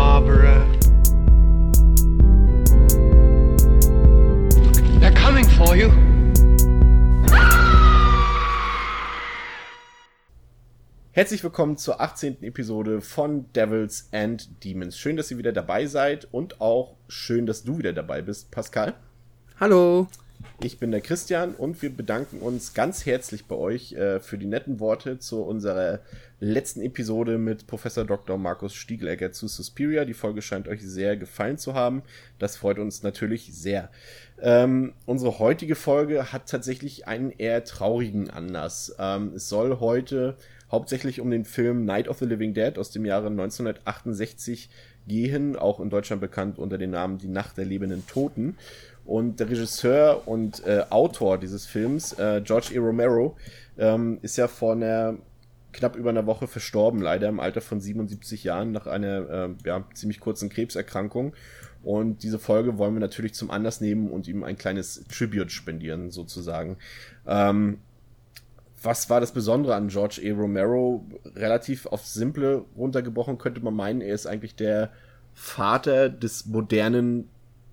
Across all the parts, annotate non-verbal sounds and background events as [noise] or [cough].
Barbara. They're coming for you. Herzlich willkommen zur 18. Episode von Devils and Demons. Schön, dass ihr wieder dabei seid und auch schön, dass du wieder dabei bist, Pascal. Hallo. Ich bin der Christian und wir bedanken uns ganz herzlich bei euch äh, für die netten Worte zu unserer letzten Episode mit Professor Dr. Markus Stiegelegger zu Suspiria. Die Folge scheint euch sehr gefallen zu haben. Das freut uns natürlich sehr. Ähm, unsere heutige Folge hat tatsächlich einen eher traurigen Anlass. Ähm, es soll heute hauptsächlich um den Film Night of the Living Dead aus dem Jahre 1968 gehen, auch in Deutschland bekannt unter dem Namen Die Nacht der lebenden Toten. Und der Regisseur und äh, Autor dieses Films, äh, George E. Romero, ähm, ist ja vor einer knapp über einer Woche verstorben, leider im Alter von 77 Jahren nach einer äh, ja, ziemlich kurzen Krebserkrankung. Und diese Folge wollen wir natürlich zum Anlass nehmen und ihm ein kleines Tribute spendieren, sozusagen. Ähm, was war das Besondere an George E. Romero? Relativ auf simple runtergebrochen könnte man meinen, er ist eigentlich der Vater des modernen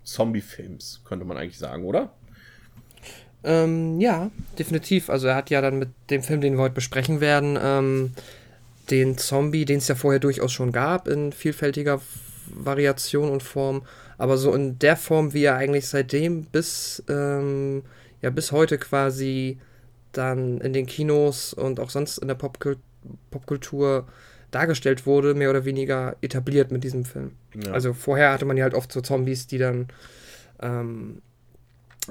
Zombie-Films, könnte man eigentlich sagen, oder? Ähm, ja, definitiv. Also er hat ja dann mit dem Film, den wir heute besprechen werden, ähm, den Zombie, den es ja vorher durchaus schon gab, in vielfältiger Variation und Form, aber so in der Form, wie er eigentlich seitdem bis, ähm, ja, bis heute quasi dann in den Kinos und auch sonst in der Popkultur Popkultur dargestellt wurde, mehr oder weniger etabliert mit diesem Film. Ja. Also vorher hatte man ja halt oft so Zombies, die dann ähm,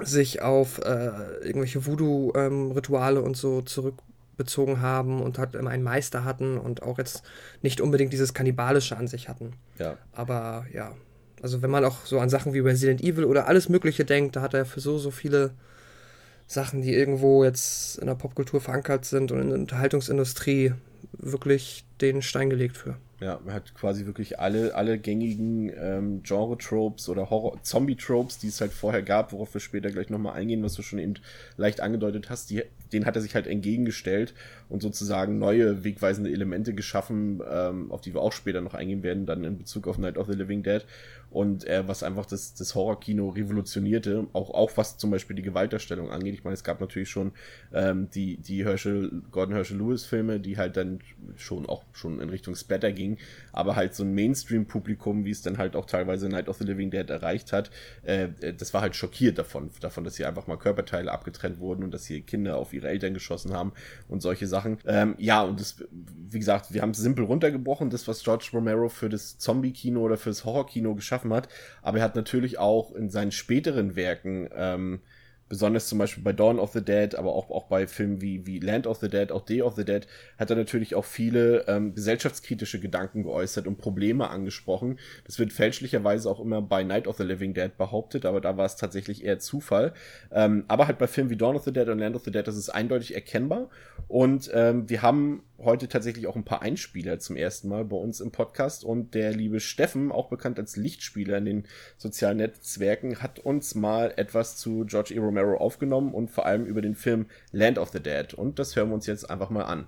sich auf äh, irgendwelche Voodoo-Rituale ähm, und so zurückbezogen haben und halt immer einen Meister hatten und auch jetzt nicht unbedingt dieses Kannibalische an sich hatten. Ja. Aber ja, also wenn man auch so an Sachen wie Resident Evil oder alles Mögliche denkt, da hat er für so, so viele Sachen, die irgendwo jetzt in der Popkultur verankert sind und in der Unterhaltungsindustrie wirklich den Stein gelegt für. Ja, man hat quasi wirklich alle, alle gängigen ähm, Genre-Tropes oder Horror-Zombie-Tropes, die es halt vorher gab, worauf wir später gleich nochmal eingehen, was du schon eben leicht angedeutet hast, die, den hat er sich halt entgegengestellt und sozusagen neue wegweisende Elemente geschaffen, ähm, auf die wir auch später noch eingehen werden, dann in Bezug auf Night of the Living Dead und äh, was einfach das, das Horrorkino revolutionierte, auch, auch was zum Beispiel die Gewaltdarstellung angeht. Ich meine, es gab natürlich schon ähm, die, die Herschel, Gordon Herschel Lewis Filme, die halt dann schon auch schon in Richtung Spatter ging, aber halt so ein Mainstream-Publikum, wie es dann halt auch teilweise Night of the Living Dead erreicht hat, äh, das war halt schockiert davon, davon, dass hier einfach mal Körperteile abgetrennt wurden und dass hier Kinder auf ihre Eltern geschossen haben und solche Sachen. Ähm, ja, und das, wie gesagt, wir haben es simpel runtergebrochen, das, was George Romero für das Zombie-Kino oder für das Horror-Kino geschaffen hat, aber er hat natürlich auch in seinen späteren Werken ähm, besonders zum Beispiel bei Dawn of the Dead, aber auch, auch bei Filmen wie, wie Land of the Dead, auch Day of the Dead, hat er natürlich auch viele ähm, gesellschaftskritische Gedanken geäußert und Probleme angesprochen. Das wird fälschlicherweise auch immer bei Night of the Living Dead behauptet, aber da war es tatsächlich eher Zufall. Ähm, aber halt bei Filmen wie Dawn of the Dead und Land of the Dead, das ist eindeutig erkennbar. Und ähm, wir haben heute tatsächlich auch ein paar Einspieler zum ersten Mal bei uns im Podcast und der liebe Steffen, auch bekannt als Lichtspieler in den sozialen Netzwerken, hat uns mal etwas zu George E. Romero aufgenommen und vor allem über den Film Land of the Dead und das hören wir uns jetzt einfach mal an.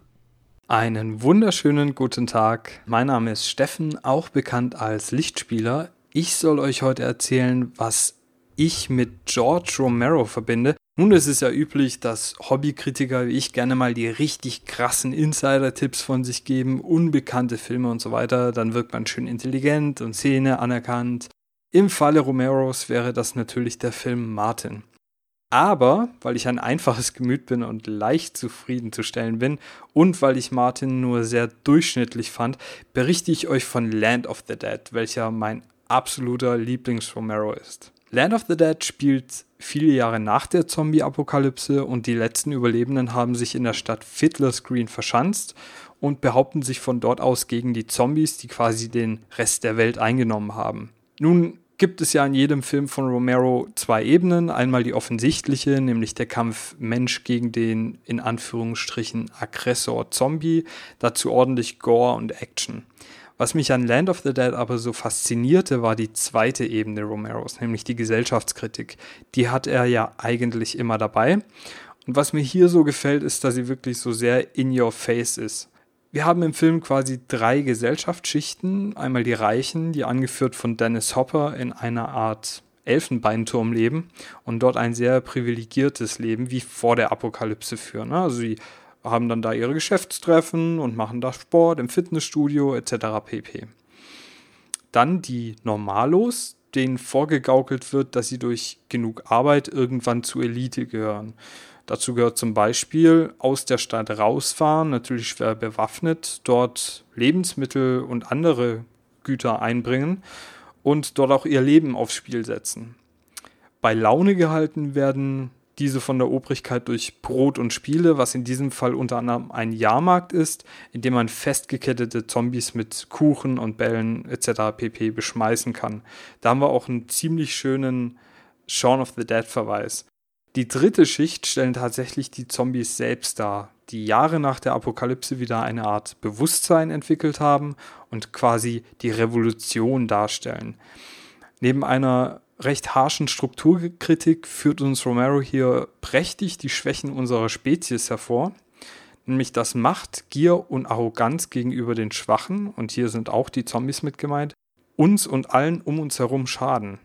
Einen wunderschönen guten Tag. Mein Name ist Steffen, auch bekannt als Lichtspieler. Ich soll euch heute erzählen, was ich mit George Romero verbinde nun, es ist ja üblich, dass Hobbykritiker wie ich gerne mal die richtig krassen Insider-Tipps von sich geben, unbekannte Filme und so weiter. Dann wirkt man schön intelligent und Szene anerkannt. Im Falle Romeros wäre das natürlich der Film Martin. Aber, weil ich ein einfaches [laughs] Gemüt bin und leicht zufriedenzustellen bin und weil ich Martin nur sehr durchschnittlich fand, berichte ich euch von Land of the Dead, welcher mein absoluter Lieblings-Romero ist. Land of the Dead spielt viele Jahre nach der Zombie-Apokalypse und die letzten Überlebenden haben sich in der Stadt Fiddler's Green verschanzt und behaupten sich von dort aus gegen die Zombies, die quasi den Rest der Welt eingenommen haben. Nun gibt es ja in jedem Film von Romero zwei Ebenen. Einmal die offensichtliche, nämlich der Kampf Mensch gegen den in Anführungsstrichen Aggressor Zombie, dazu ordentlich Gore und Action. Was mich an Land of the Dead aber so faszinierte, war die zweite Ebene Romeros, nämlich die Gesellschaftskritik. Die hat er ja eigentlich immer dabei. Und was mir hier so gefällt, ist, dass sie wirklich so sehr in your face ist. Wir haben im Film quasi drei Gesellschaftsschichten. Einmal die Reichen, die angeführt von Dennis Hopper in einer Art Elfenbeinturm leben und dort ein sehr privilegiertes Leben wie vor der Apokalypse führen. Also sie haben dann da ihre Geschäftstreffen und machen da Sport im Fitnessstudio etc. pp. Dann die Normalos, denen vorgegaukelt wird, dass sie durch genug Arbeit irgendwann zur Elite gehören. Dazu gehört zum Beispiel aus der Stadt rausfahren, natürlich schwer bewaffnet, dort Lebensmittel und andere Güter einbringen und dort auch ihr Leben aufs Spiel setzen. Bei Laune gehalten werden diese von der Obrigkeit durch Brot und Spiele, was in diesem Fall unter anderem ein Jahrmarkt ist, in dem man festgekettete Zombies mit Kuchen und Bällen etc. pp. beschmeißen kann. Da haben wir auch einen ziemlich schönen Shaun of the Dead Verweis. Die dritte Schicht stellen tatsächlich die Zombies selbst dar, die Jahre nach der Apokalypse wieder eine Art Bewusstsein entwickelt haben und quasi die Revolution darstellen. Neben einer recht harschen Strukturkritik führt uns Romero hier prächtig die Schwächen unserer Spezies hervor, nämlich dass Macht, Gier und Arroganz gegenüber den Schwachen, und hier sind auch die Zombies mit gemeint, uns und allen um uns herum schaden.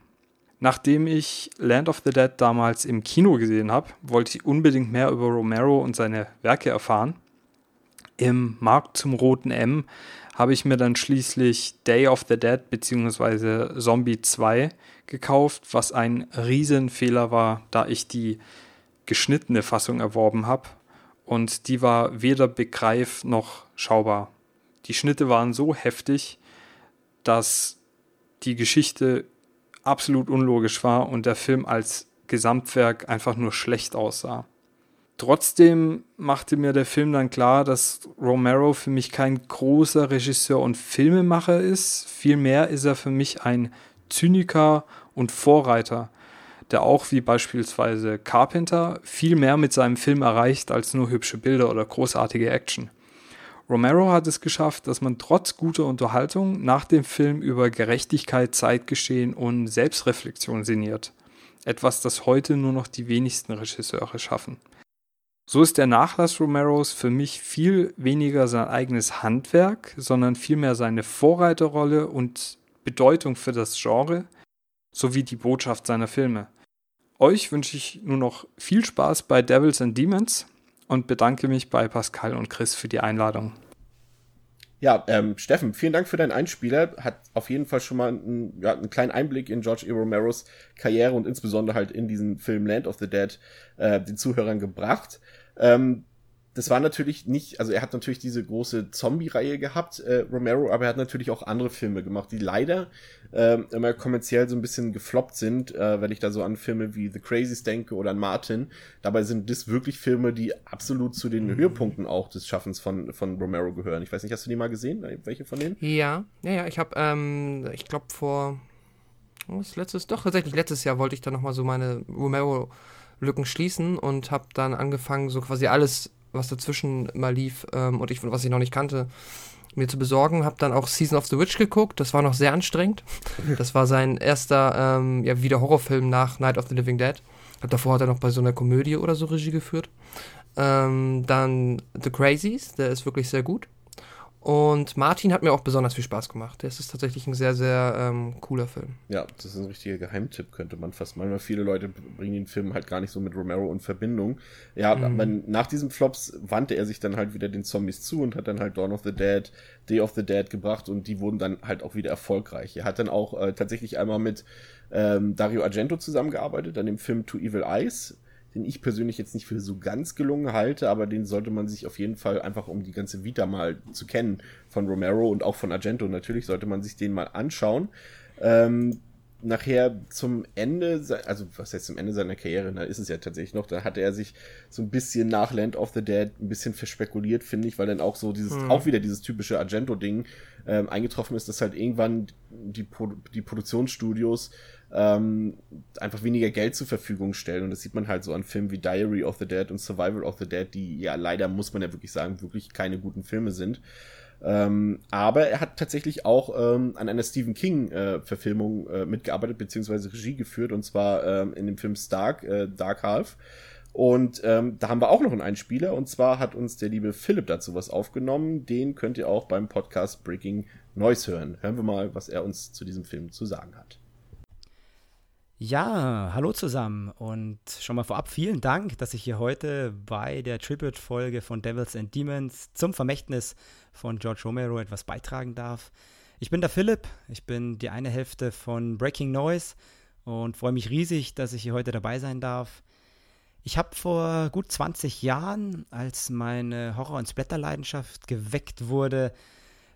Nachdem ich Land of the Dead damals im Kino gesehen habe, wollte ich unbedingt mehr über Romero und seine Werke erfahren. Im Markt zum Roten M habe ich mir dann schließlich Day of the Dead bzw. Zombie 2 gekauft, was ein Riesenfehler war, da ich die geschnittene Fassung erworben habe und die war weder begreif noch schaubar. Die Schnitte waren so heftig, dass die Geschichte absolut unlogisch war und der Film als Gesamtwerk einfach nur schlecht aussah. Trotzdem machte mir der Film dann klar, dass Romero für mich kein großer Regisseur und Filmemacher ist. Vielmehr ist er für mich ein Zyniker und Vorreiter, der auch wie beispielsweise Carpenter viel mehr mit seinem Film erreicht als nur hübsche Bilder oder großartige Action. Romero hat es geschafft, dass man trotz guter Unterhaltung nach dem Film über Gerechtigkeit, Zeitgeschehen und Selbstreflexion sinniert. Etwas, das heute nur noch die wenigsten Regisseure schaffen. So ist der Nachlass Romeros für mich viel weniger sein eigenes Handwerk, sondern vielmehr seine Vorreiterrolle und Bedeutung für das Genre sowie die Botschaft seiner Filme. Euch wünsche ich nur noch viel Spaß bei Devils and Demons und bedanke mich bei Pascal und Chris für die Einladung. Ja, ähm, Steffen, vielen Dank für deinen Einspieler. Hat auf jeden Fall schon mal einen, ja, einen kleinen Einblick in George E. Romeros Karriere und insbesondere halt in diesen Film Land of the Dead äh, den Zuhörern gebracht. Ähm, das war natürlich nicht, also er hat natürlich diese große Zombie-Reihe gehabt, äh, Romero, aber er hat natürlich auch andere Filme gemacht, die leider äh, immer kommerziell so ein bisschen gefloppt sind, äh, wenn ich da so an Filme wie The Crazies denke oder an Martin. Dabei sind das wirklich Filme, die absolut zu den mhm. Höhepunkten auch des Schaffens von, von Romero gehören. Ich weiß nicht, hast du die mal gesehen? Welche von denen? Ja, ja, ja. Ich habe, ähm, ich glaube vor, was letztes, doch tatsächlich letztes Jahr wollte ich da nochmal so meine Romero Lücken schließen und habe dann angefangen, so quasi alles was dazwischen mal lief ähm, und ich, was ich noch nicht kannte, mir zu besorgen. Habe dann auch Season of the Witch geguckt. Das war noch sehr anstrengend. [laughs] Das war sein erster, ähm, ja, wieder Horrorfilm nach Night of the Living Dead. Davor hat er noch bei so einer Komödie oder so Regie geführt. Ähm, dann The Crazies, der ist wirklich sehr gut. Und Martin hat mir auch besonders viel Spaß gemacht. Das ist tatsächlich ein sehr, sehr ähm, cooler Film. Ja, das ist ein richtiger Geheimtipp, könnte man fast meinen, weil viele Leute bringen den Film halt gar nicht so mit Romero in Verbindung. Ja, mhm. aber nach diesem Flops wandte er sich dann halt wieder den Zombies zu und hat dann halt Dawn of the Dead, Day of the Dead gebracht und die wurden dann halt auch wieder erfolgreich. Er hat dann auch äh, tatsächlich einmal mit ähm, Dario Argento zusammengearbeitet, an dem Film To Evil Eyes den ich persönlich jetzt nicht für so ganz gelungen halte, aber den sollte man sich auf jeden Fall einfach, um die ganze Vita mal zu kennen von Romero und auch von Argento natürlich, sollte man sich den mal anschauen. Ähm, nachher zum Ende, also was heißt zum Ende seiner Karriere, da ist es ja tatsächlich noch, da hatte er sich so ein bisschen nach Land of the Dead ein bisschen verspekuliert, finde ich, weil dann auch so dieses, hm. auch wieder dieses typische Argento-Ding ähm, eingetroffen ist, dass halt irgendwann die, Pro die Produktionsstudios ähm, einfach weniger Geld zur Verfügung stellen. Und das sieht man halt so an Filmen wie Diary of the Dead und Survival of the Dead, die ja leider, muss man ja wirklich sagen, wirklich keine guten Filme sind. Ähm, aber er hat tatsächlich auch ähm, an einer Stephen King-Verfilmung äh, äh, mitgearbeitet, beziehungsweise Regie geführt, und zwar ähm, in dem Film Stark, äh, Dark Half. Und ähm, da haben wir auch noch einen Einspieler. Und zwar hat uns der liebe Philipp dazu was aufgenommen. Den könnt ihr auch beim Podcast Breaking Noise hören. Hören wir mal, was er uns zu diesem Film zu sagen hat. Ja, hallo zusammen und schon mal vorab vielen Dank, dass ich hier heute bei der Tribute-Folge von Devils and Demons zum Vermächtnis von George Romero etwas beitragen darf. Ich bin der Philipp, ich bin die eine Hälfte von Breaking Noise und freue mich riesig, dass ich hier heute dabei sein darf. Ich habe vor gut 20 Jahren, als meine Horror- und Splatter-Leidenschaft geweckt wurde,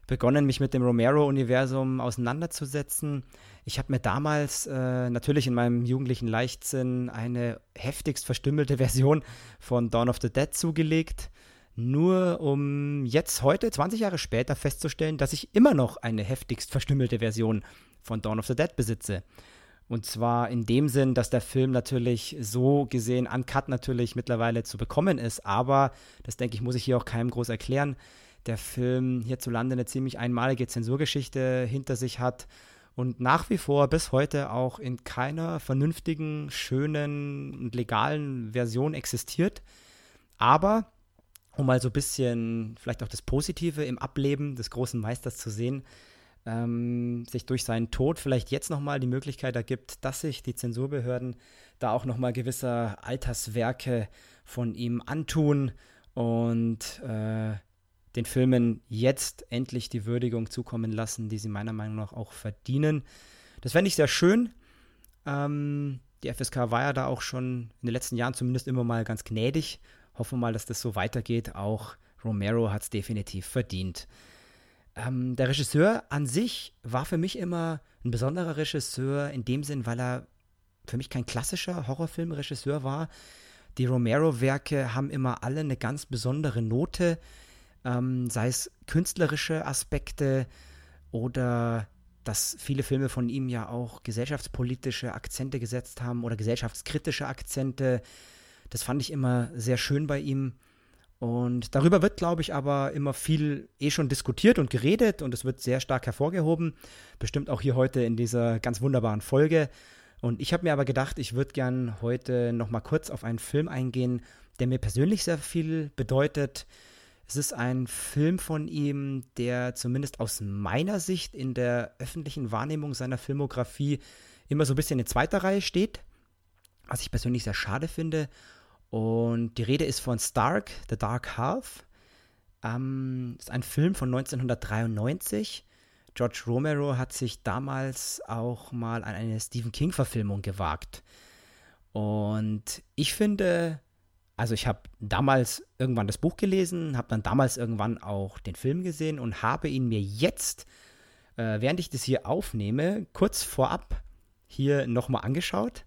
begonnen, mich mit dem Romero-Universum auseinanderzusetzen. Ich habe mir damals äh, natürlich in meinem jugendlichen Leichtsinn eine heftigst verstümmelte Version von Dawn of the Dead zugelegt, nur um jetzt heute, 20 Jahre später, festzustellen, dass ich immer noch eine heftigst verstümmelte Version von Dawn of the Dead besitze. Und zwar in dem Sinn, dass der Film natürlich so gesehen, uncut natürlich mittlerweile zu bekommen ist, aber das denke ich, muss ich hier auch keinem groß erklären der Film hierzulande eine ziemlich einmalige Zensurgeschichte hinter sich hat und nach wie vor bis heute auch in keiner vernünftigen, schönen und legalen Version existiert. Aber um mal so ein bisschen vielleicht auch das Positive im Ableben des großen Meisters zu sehen, ähm, sich durch seinen Tod vielleicht jetzt nochmal die Möglichkeit ergibt, dass sich die Zensurbehörden da auch nochmal gewisse Alterswerke von ihm antun und äh, den Filmen jetzt endlich die Würdigung zukommen lassen, die sie meiner Meinung nach auch verdienen. Das fände ich sehr schön. Ähm, die FSK war ja da auch schon in den letzten Jahren zumindest immer mal ganz gnädig. Hoffen wir mal, dass das so weitergeht. Auch Romero hat es definitiv verdient. Ähm, der Regisseur an sich war für mich immer ein besonderer Regisseur in dem Sinn, weil er für mich kein klassischer Horrorfilmregisseur war. Die Romero-Werke haben immer alle eine ganz besondere Note ähm, sei es künstlerische Aspekte oder dass viele Filme von ihm ja auch gesellschaftspolitische Akzente gesetzt haben oder gesellschaftskritische Akzente. Das fand ich immer sehr schön bei ihm. Und darüber wird, glaube ich, aber immer viel eh schon diskutiert und geredet und es wird sehr stark hervorgehoben. Bestimmt auch hier heute in dieser ganz wunderbaren Folge. Und ich habe mir aber gedacht, ich würde gern heute noch mal kurz auf einen Film eingehen, der mir persönlich sehr viel bedeutet, es ist ein Film von ihm, der zumindest aus meiner Sicht in der öffentlichen Wahrnehmung seiner Filmografie immer so ein bisschen in zweiter Reihe steht, was ich persönlich sehr schade finde. Und die Rede ist von Stark, The Dark Half. Ähm, ist ein Film von 1993. George Romero hat sich damals auch mal an eine Stephen King-Verfilmung gewagt. Und ich finde, also ich habe damals irgendwann das Buch gelesen, habe dann damals irgendwann auch den Film gesehen und habe ihn mir jetzt, äh, während ich das hier aufnehme, kurz vorab hier nochmal angeschaut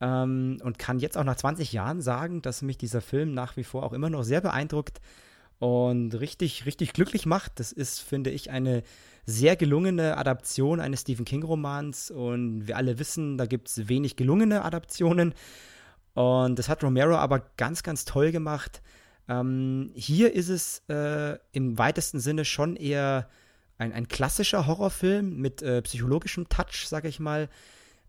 ähm, und kann jetzt auch nach 20 Jahren sagen, dass mich dieser Film nach wie vor auch immer noch sehr beeindruckt und richtig, richtig glücklich macht. Das ist, finde ich, eine sehr gelungene Adaption eines Stephen King-Romans und wir alle wissen, da gibt es wenig gelungene Adaptionen. Und das hat Romero aber ganz, ganz toll gemacht. Ähm, hier ist es äh, im weitesten Sinne schon eher ein, ein klassischer Horrorfilm mit äh, psychologischem Touch, sag ich mal,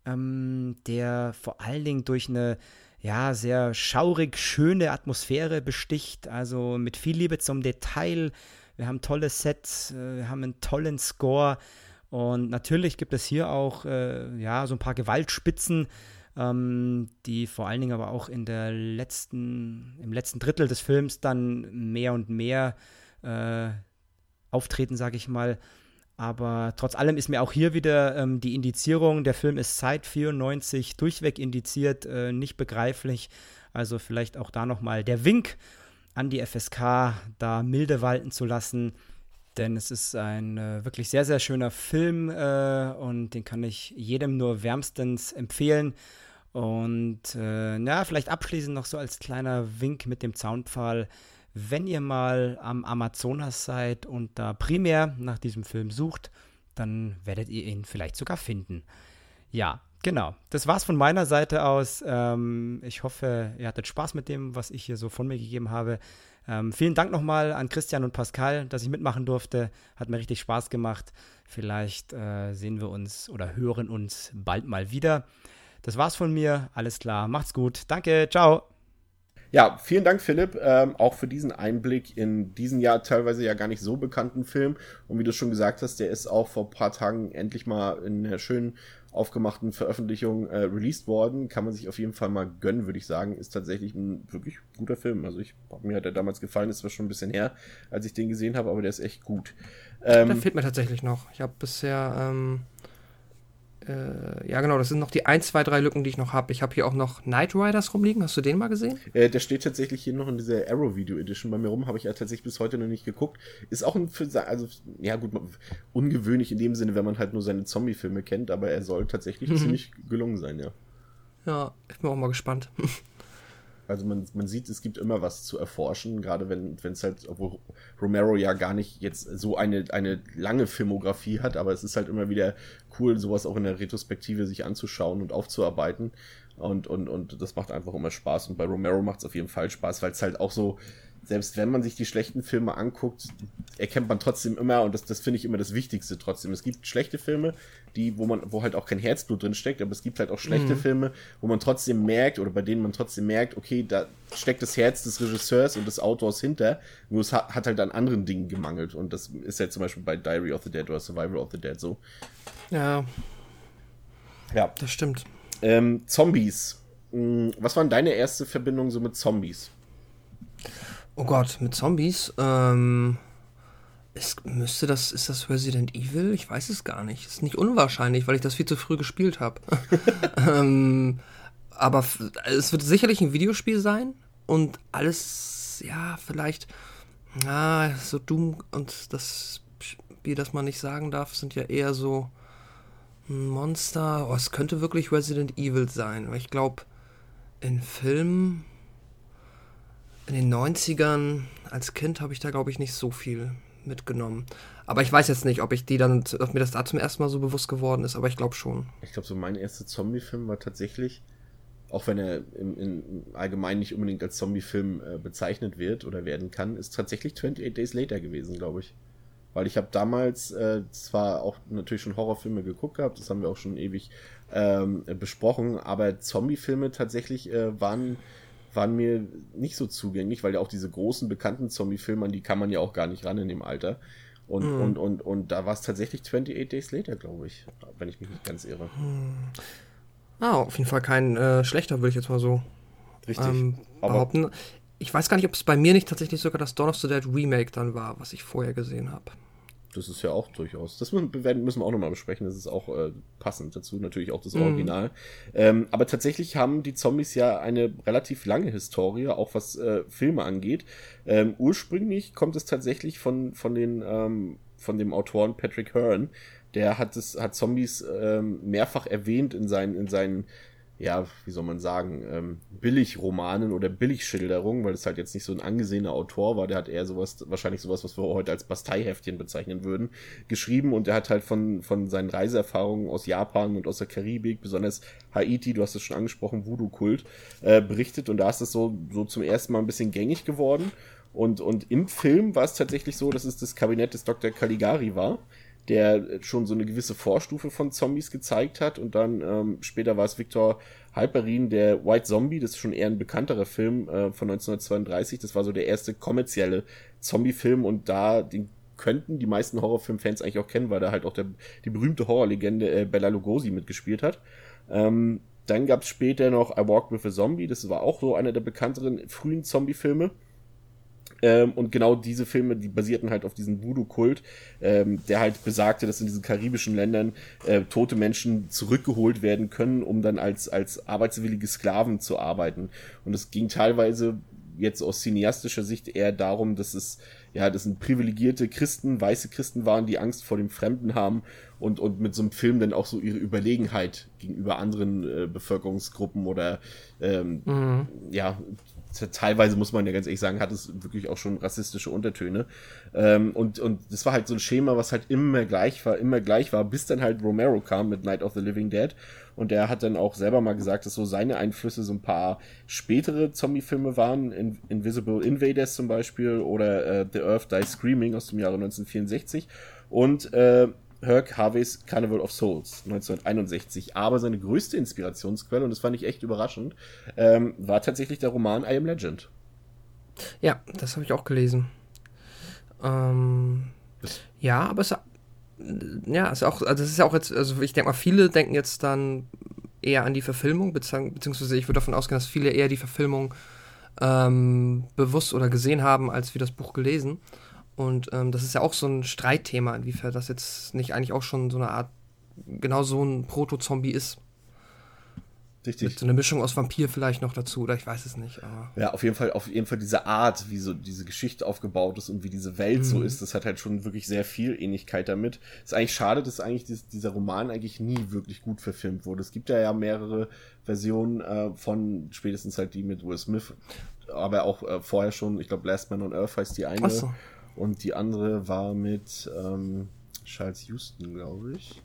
ähm, der vor allen Dingen durch eine ja, sehr schaurig schöne Atmosphäre besticht, also mit viel Liebe zum Detail. Wir haben tolle Sets, äh, wir haben einen tollen Score und natürlich gibt es hier auch äh, ja, so ein paar Gewaltspitzen, ähm, die vor allen Dingen aber auch in der letzten, im letzten Drittel des Films dann mehr und mehr äh, auftreten, sage ich mal. Aber trotz allem ist mir auch hier wieder ähm, die Indizierung, der Film ist seit 94 durchweg indiziert, äh, nicht begreiflich. Also vielleicht auch da nochmal der Wink an die FSK, da milde walten zu lassen. Denn es ist ein äh, wirklich sehr, sehr schöner Film äh, und den kann ich jedem nur wärmstens empfehlen. Und äh, ja, vielleicht abschließend noch so als kleiner Wink mit dem Zaunpfahl. Wenn ihr mal am Amazonas seid und da primär nach diesem Film sucht, dann werdet ihr ihn vielleicht sogar finden. Ja, genau. Das war's von meiner Seite aus. Ähm, ich hoffe, ihr hattet Spaß mit dem, was ich hier so von mir gegeben habe. Ähm, vielen Dank nochmal an Christian und Pascal, dass ich mitmachen durfte. Hat mir richtig Spaß gemacht. Vielleicht äh, sehen wir uns oder hören uns bald mal wieder. Das war's von mir. Alles klar. Macht's gut. Danke. Ciao. Ja, vielen Dank, Philipp, ähm, auch für diesen Einblick in diesen Jahr teilweise ja gar nicht so bekannten Film. Und wie du schon gesagt hast, der ist auch vor paar Tagen endlich mal in einer schönen aufgemachten Veröffentlichung äh, released worden. Kann man sich auf jeden Fall mal gönnen, würde ich sagen. Ist tatsächlich ein wirklich guter Film. Also ich, mir hat er damals gefallen, ist zwar schon ein bisschen her, als ich den gesehen habe, aber der ist echt gut. Ähm, der fehlt mir tatsächlich noch. Ich habe bisher ähm, äh, ja, genau, das sind noch die 1, 2, 3 Lücken, die ich noch habe. Ich habe hier auch noch Knight Riders rumliegen. Hast du den mal gesehen? Äh, der steht tatsächlich hier noch in dieser Arrow Video Edition bei mir rum. Habe ich ja tatsächlich bis heute noch nicht geguckt. Ist auch ein, also, ja gut, ungewöhnlich in dem Sinne, wenn man halt nur seine Zombie-Filme kennt, aber er soll tatsächlich mhm. ziemlich gelungen sein, ja. Ja, ich bin auch mal gespannt. [laughs] Also man, man sieht, es gibt immer was zu erforschen, gerade wenn es halt, obwohl Romero ja gar nicht jetzt so eine, eine lange Filmografie hat, aber es ist halt immer wieder cool, sowas auch in der Retrospektive sich anzuschauen und aufzuarbeiten. Und, und, und das macht einfach immer Spaß. Und bei Romero macht es auf jeden Fall Spaß, weil es halt auch so, selbst wenn man sich die schlechten Filme anguckt, erkennt man trotzdem immer, und das, das finde ich immer das Wichtigste trotzdem. Es gibt schlechte Filme, die, wo man, wo halt auch kein Herzblut drin steckt, aber es gibt halt auch schlechte mhm. Filme, wo man trotzdem merkt, oder bei denen man trotzdem merkt, okay, da steckt das Herz des Regisseurs und des Autors hinter, nur es hat, hat halt an anderen Dingen gemangelt. Und das ist ja zum Beispiel bei Diary of the Dead oder Survival of the Dead so. Ja. Ja. Das stimmt. Ähm, Zombies. Hm, was war denn deine erste Verbindung so mit Zombies? Oh Gott, mit Zombies? Ähm, es müsste das, ist das Resident Evil? Ich weiß es gar nicht. Ist nicht unwahrscheinlich, weil ich das viel zu früh gespielt habe. [laughs] ähm, aber es wird sicherlich ein Videospiel sein und alles, ja, vielleicht, ja, so Doom und das Spiel, das man nicht sagen darf, sind ja eher so Monster. Oh, es könnte wirklich Resident Evil sein. Aber ich glaube, in Filmen in den 90ern als Kind habe ich da, glaube ich, nicht so viel mitgenommen. Aber ich weiß jetzt nicht, ob ich die dann, ob mir das da zum ersten Mal so bewusst geworden ist, aber ich glaube schon. Ich glaube, so mein erster Zombie-Film war tatsächlich, auch wenn er im, im allgemein nicht unbedingt als Zombie-Film äh, bezeichnet wird oder werden kann, ist tatsächlich 28 Days Later gewesen, glaube ich. Weil ich habe damals äh, zwar auch natürlich schon Horrorfilme geguckt gehabt, das haben wir auch schon ewig ähm, besprochen, aber Zombie-Filme tatsächlich äh, waren waren mir nicht so zugänglich, weil ja auch diese großen bekannten Zombie-Filme, an die kann man ja auch gar nicht ran in dem Alter. Und, mhm. und, und, und da war es tatsächlich 28 Days Later, glaube ich, wenn ich mich nicht ganz irre. Mhm. Ah, auf jeden Fall kein äh, schlechter, würde ich jetzt mal so Richtig. Ähm, behaupten. Ich weiß gar nicht, ob es bei mir nicht tatsächlich sogar das Dawn of the Dead Remake dann war, was ich vorher gesehen habe. Das ist ja auch durchaus. Das müssen, müssen wir auch nochmal besprechen. Das ist auch äh, passend dazu, natürlich auch das mhm. Original. Ähm, aber tatsächlich haben die Zombies ja eine relativ lange Historie, auch was äh, Filme angeht. Ähm, ursprünglich kommt es tatsächlich von, von, den, ähm, von dem Autoren Patrick Hearn. Der hat, es, hat Zombies ähm, mehrfach erwähnt in seinen, in seinen ja, wie soll man sagen, ähm, Billigromanen oder Billigschilderungen, weil es halt jetzt nicht so ein angesehener Autor war, der hat eher sowas, wahrscheinlich sowas, was wir heute als Basteiheftchen bezeichnen würden, geschrieben. Und der hat halt von, von seinen Reiseerfahrungen aus Japan und aus der Karibik, besonders Haiti, du hast es schon angesprochen, Voodoo-Kult, äh, berichtet. Und da ist es so, so zum ersten Mal ein bisschen gängig geworden. Und, und im Film war es tatsächlich so, dass es das Kabinett des Dr. Caligari war, der schon so eine gewisse Vorstufe von Zombies gezeigt hat. Und dann ähm, später war es Victor Halperin, der White Zombie, das ist schon eher ein bekannterer Film äh, von 1932. Das war so der erste kommerzielle Zombie-Film und da den könnten die meisten Horrorfilm-Fans eigentlich auch kennen, weil da halt auch der, die berühmte Horrorlegende äh, Bella Lugosi mitgespielt hat. Ähm, dann gab es später noch I Walk with a Zombie, das war auch so einer der bekannteren frühen Zombie-Filme. Ähm, und genau diese Filme, die basierten halt auf diesem Voodoo-Kult, ähm, der halt besagte, dass in diesen karibischen Ländern äh, tote Menschen zurückgeholt werden können, um dann als, als arbeitswillige Sklaven zu arbeiten. Und es ging teilweise jetzt aus cineastischer Sicht eher darum, dass es, ja, das sind privilegierte Christen, weiße Christen waren, die Angst vor dem Fremden haben und, und mit so einem Film dann auch so ihre Überlegenheit gegenüber anderen äh, Bevölkerungsgruppen oder ähm, mhm. ja, teilweise muss man ja ganz ehrlich sagen, hat es wirklich auch schon rassistische Untertöne. Ähm, und, und das war halt so ein Schema, was halt immer gleich war, immer gleich war, bis dann halt Romero kam mit Night of the Living Dead. Und der hat dann auch selber mal gesagt, dass so seine Einflüsse so ein paar spätere Zombie-Filme waren, In Invisible Invaders zum Beispiel oder äh, The Earth Dies Screaming aus dem Jahre 1964. Und äh, Herc Harveys Carnival of Souls 1961. Aber seine größte Inspirationsquelle, und das fand ich echt überraschend, ähm, war tatsächlich der Roman I Am Legend. Ja, das habe ich auch gelesen. Ähm, ja, aber es ja, ist auch, also es ist ja auch jetzt, also ich denke mal, viele denken jetzt dann eher an die Verfilmung, beziehungsweise ich würde davon ausgehen, dass viele eher die Verfilmung ähm, bewusst oder gesehen haben, als wir das Buch gelesen. Und ähm, das ist ja auch so ein Streitthema, inwiefern das jetzt nicht eigentlich auch schon so eine Art, genau so ein Proto-Zombie ist. Richtig. Mit so eine Mischung aus Vampir vielleicht noch dazu, oder ich weiß es nicht. Aber. Ja, auf jeden Fall, auf jeden Fall diese Art, wie so diese Geschichte aufgebaut ist und wie diese Welt mhm. so ist, das hat halt schon wirklich sehr viel Ähnlichkeit damit. Ist eigentlich schade, dass eigentlich dies, dieser Roman eigentlich nie wirklich gut verfilmt wurde. Es gibt ja ja mehrere Versionen äh, von spätestens halt die mit Will Smith, aber auch äh, vorher schon, ich glaube Last Man on Earth heißt die eine. So. Und die andere war mit ähm, Charles Houston, glaube ich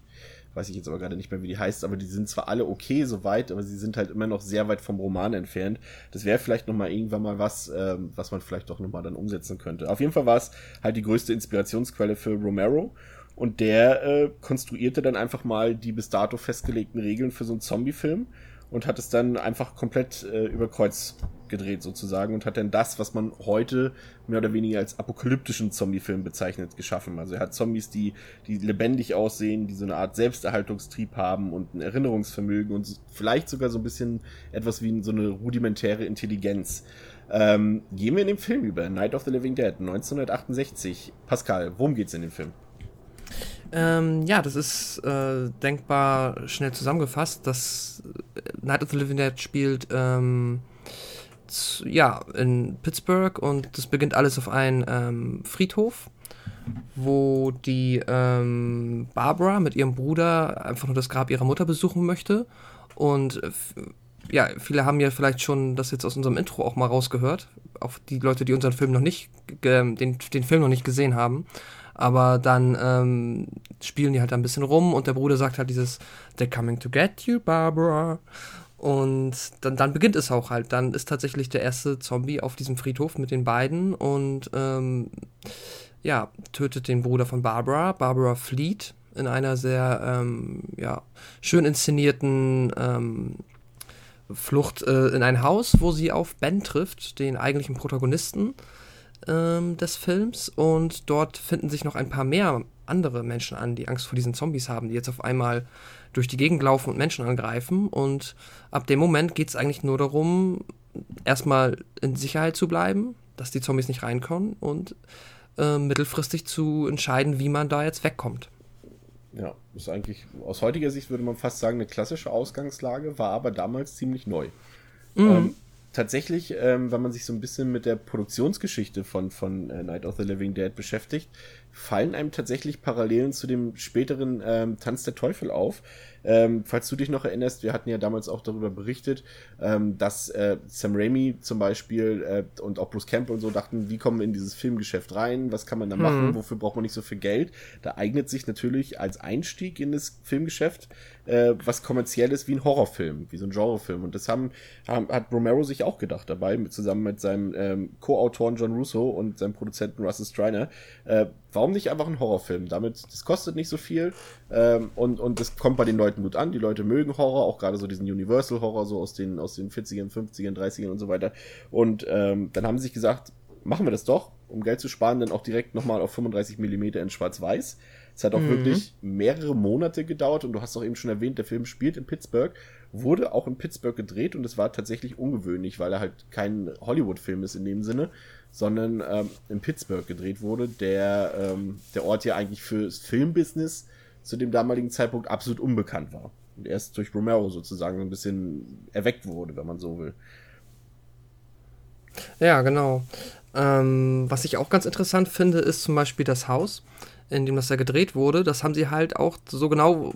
weiß ich jetzt aber gerade nicht mehr, wie die heißt, aber die sind zwar alle okay soweit, aber sie sind halt immer noch sehr weit vom Roman entfernt. Das wäre vielleicht noch mal irgendwann mal was, ähm, was man vielleicht doch noch mal dann umsetzen könnte. Auf jeden Fall war es halt die größte Inspirationsquelle für Romero und der äh, konstruierte dann einfach mal die bis dato festgelegten Regeln für so einen Zombie-Film und hat es dann einfach komplett äh, über Kreuz gedreht sozusagen und hat dann das, was man heute mehr oder weniger als apokalyptischen Zombie-Film bezeichnet, geschaffen. Also er hat Zombies, die, die lebendig aussehen, die so eine Art Selbsterhaltungstrieb haben und ein Erinnerungsvermögen und vielleicht sogar so ein bisschen etwas wie so eine rudimentäre Intelligenz. Ähm, gehen wir in den Film über, Night of the Living Dead, 1968. Pascal, worum geht's in dem Film? Ähm, ja, das ist äh, denkbar schnell zusammengefasst. Das äh, Night of the Living Dead spielt ähm, ja, in Pittsburgh und das beginnt alles auf einem ähm, Friedhof, wo die ähm, Barbara mit ihrem Bruder einfach nur das Grab ihrer Mutter besuchen möchte. Und äh, ja, viele haben ja vielleicht schon das jetzt aus unserem Intro auch mal rausgehört. Auch die Leute, die unseren Film noch nicht, den, den Film noch nicht gesehen haben. Aber dann ähm, spielen die halt ein bisschen rum und der Bruder sagt halt dieses They're coming to get you, Barbara. Und dann, dann beginnt es auch halt. Dann ist tatsächlich der erste Zombie auf diesem Friedhof mit den beiden und ähm, ja, tötet den Bruder von Barbara. Barbara flieht in einer sehr ähm, ja, schön inszenierten ähm, Flucht äh, in ein Haus, wo sie auf Ben trifft, den eigentlichen Protagonisten ähm, des Films. Und dort finden sich noch ein paar mehr andere Menschen an, die Angst vor diesen Zombies haben, die jetzt auf einmal durch die Gegend laufen und Menschen angreifen. Und ab dem Moment geht es eigentlich nur darum, erstmal in Sicherheit zu bleiben, dass die Zombies nicht reinkommen und äh, mittelfristig zu entscheiden, wie man da jetzt wegkommt. Ja, ist eigentlich aus heutiger Sicht würde man fast sagen eine klassische Ausgangslage, war aber damals ziemlich neu. Mhm. Ähm, tatsächlich, ähm, wenn man sich so ein bisschen mit der Produktionsgeschichte von, von äh, Night of the Living Dead beschäftigt, fallen einem tatsächlich Parallelen zu dem späteren ähm, Tanz der Teufel auf. Ähm, falls du dich noch erinnerst, wir hatten ja damals auch darüber berichtet, ähm, dass äh, Sam Raimi zum Beispiel äh, und auch Bruce Campbell und so dachten, wie kommen wir in dieses Filmgeschäft rein, was kann man da mhm. machen, wofür braucht man nicht so viel Geld. Da eignet sich natürlich als Einstieg in das Filmgeschäft äh, was kommerzielles wie ein Horrorfilm, wie so ein Genrefilm. Und das haben, haben hat Romero sich auch gedacht dabei, mit, zusammen mit seinem ähm, Co-Autoren John Russo und seinem Produzenten Russell Striner. Äh, warum nicht einfach ein Horrorfilm? Damit, das kostet nicht so viel ähm, und, und das kommt bei den Leuten gut an. Die Leute mögen Horror, auch gerade so diesen Universal-Horror, so aus den, aus den 40ern, 50ern, 30ern und so weiter. Und ähm, dann haben sie sich gesagt, machen wir das doch, um Geld zu sparen, dann auch direkt nochmal auf 35 mm in Schwarz-Weiß. Es hat auch mhm. wirklich mehrere Monate gedauert und du hast auch eben schon erwähnt, der Film spielt in Pittsburgh, wurde auch in Pittsburgh gedreht und es war tatsächlich ungewöhnlich, weil er halt kein Hollywood-Film ist in dem Sinne, sondern ähm, in Pittsburgh gedreht wurde, der, ähm, der Ort ja eigentlich fürs Filmbusiness zu dem damaligen Zeitpunkt absolut unbekannt war. Und erst durch Romero sozusagen ein bisschen erweckt wurde, wenn man so will. Ja, genau. Ähm, was ich auch ganz interessant finde, ist zum Beispiel das Haus, in dem das da gedreht wurde. Das haben sie halt auch so genau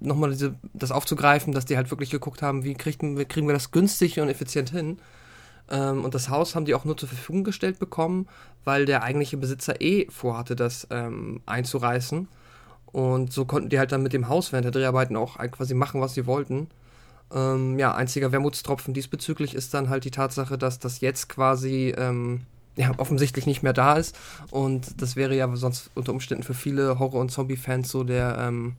nochmal diese, das aufzugreifen, dass die halt wirklich geguckt haben, wie kriegen, wie kriegen wir das günstig und effizient hin. Ähm, und das Haus haben die auch nur zur Verfügung gestellt bekommen, weil der eigentliche Besitzer eh vorhatte, das ähm, einzureißen. Und so konnten die halt dann mit dem Haus während der Dreharbeiten auch quasi machen, was sie wollten. Ähm, ja, einziger Wermutstropfen diesbezüglich ist dann halt die Tatsache, dass das jetzt quasi ähm, ja, offensichtlich nicht mehr da ist. Und das wäre ja sonst unter Umständen für viele Horror- und Zombie-Fans so der, ähm,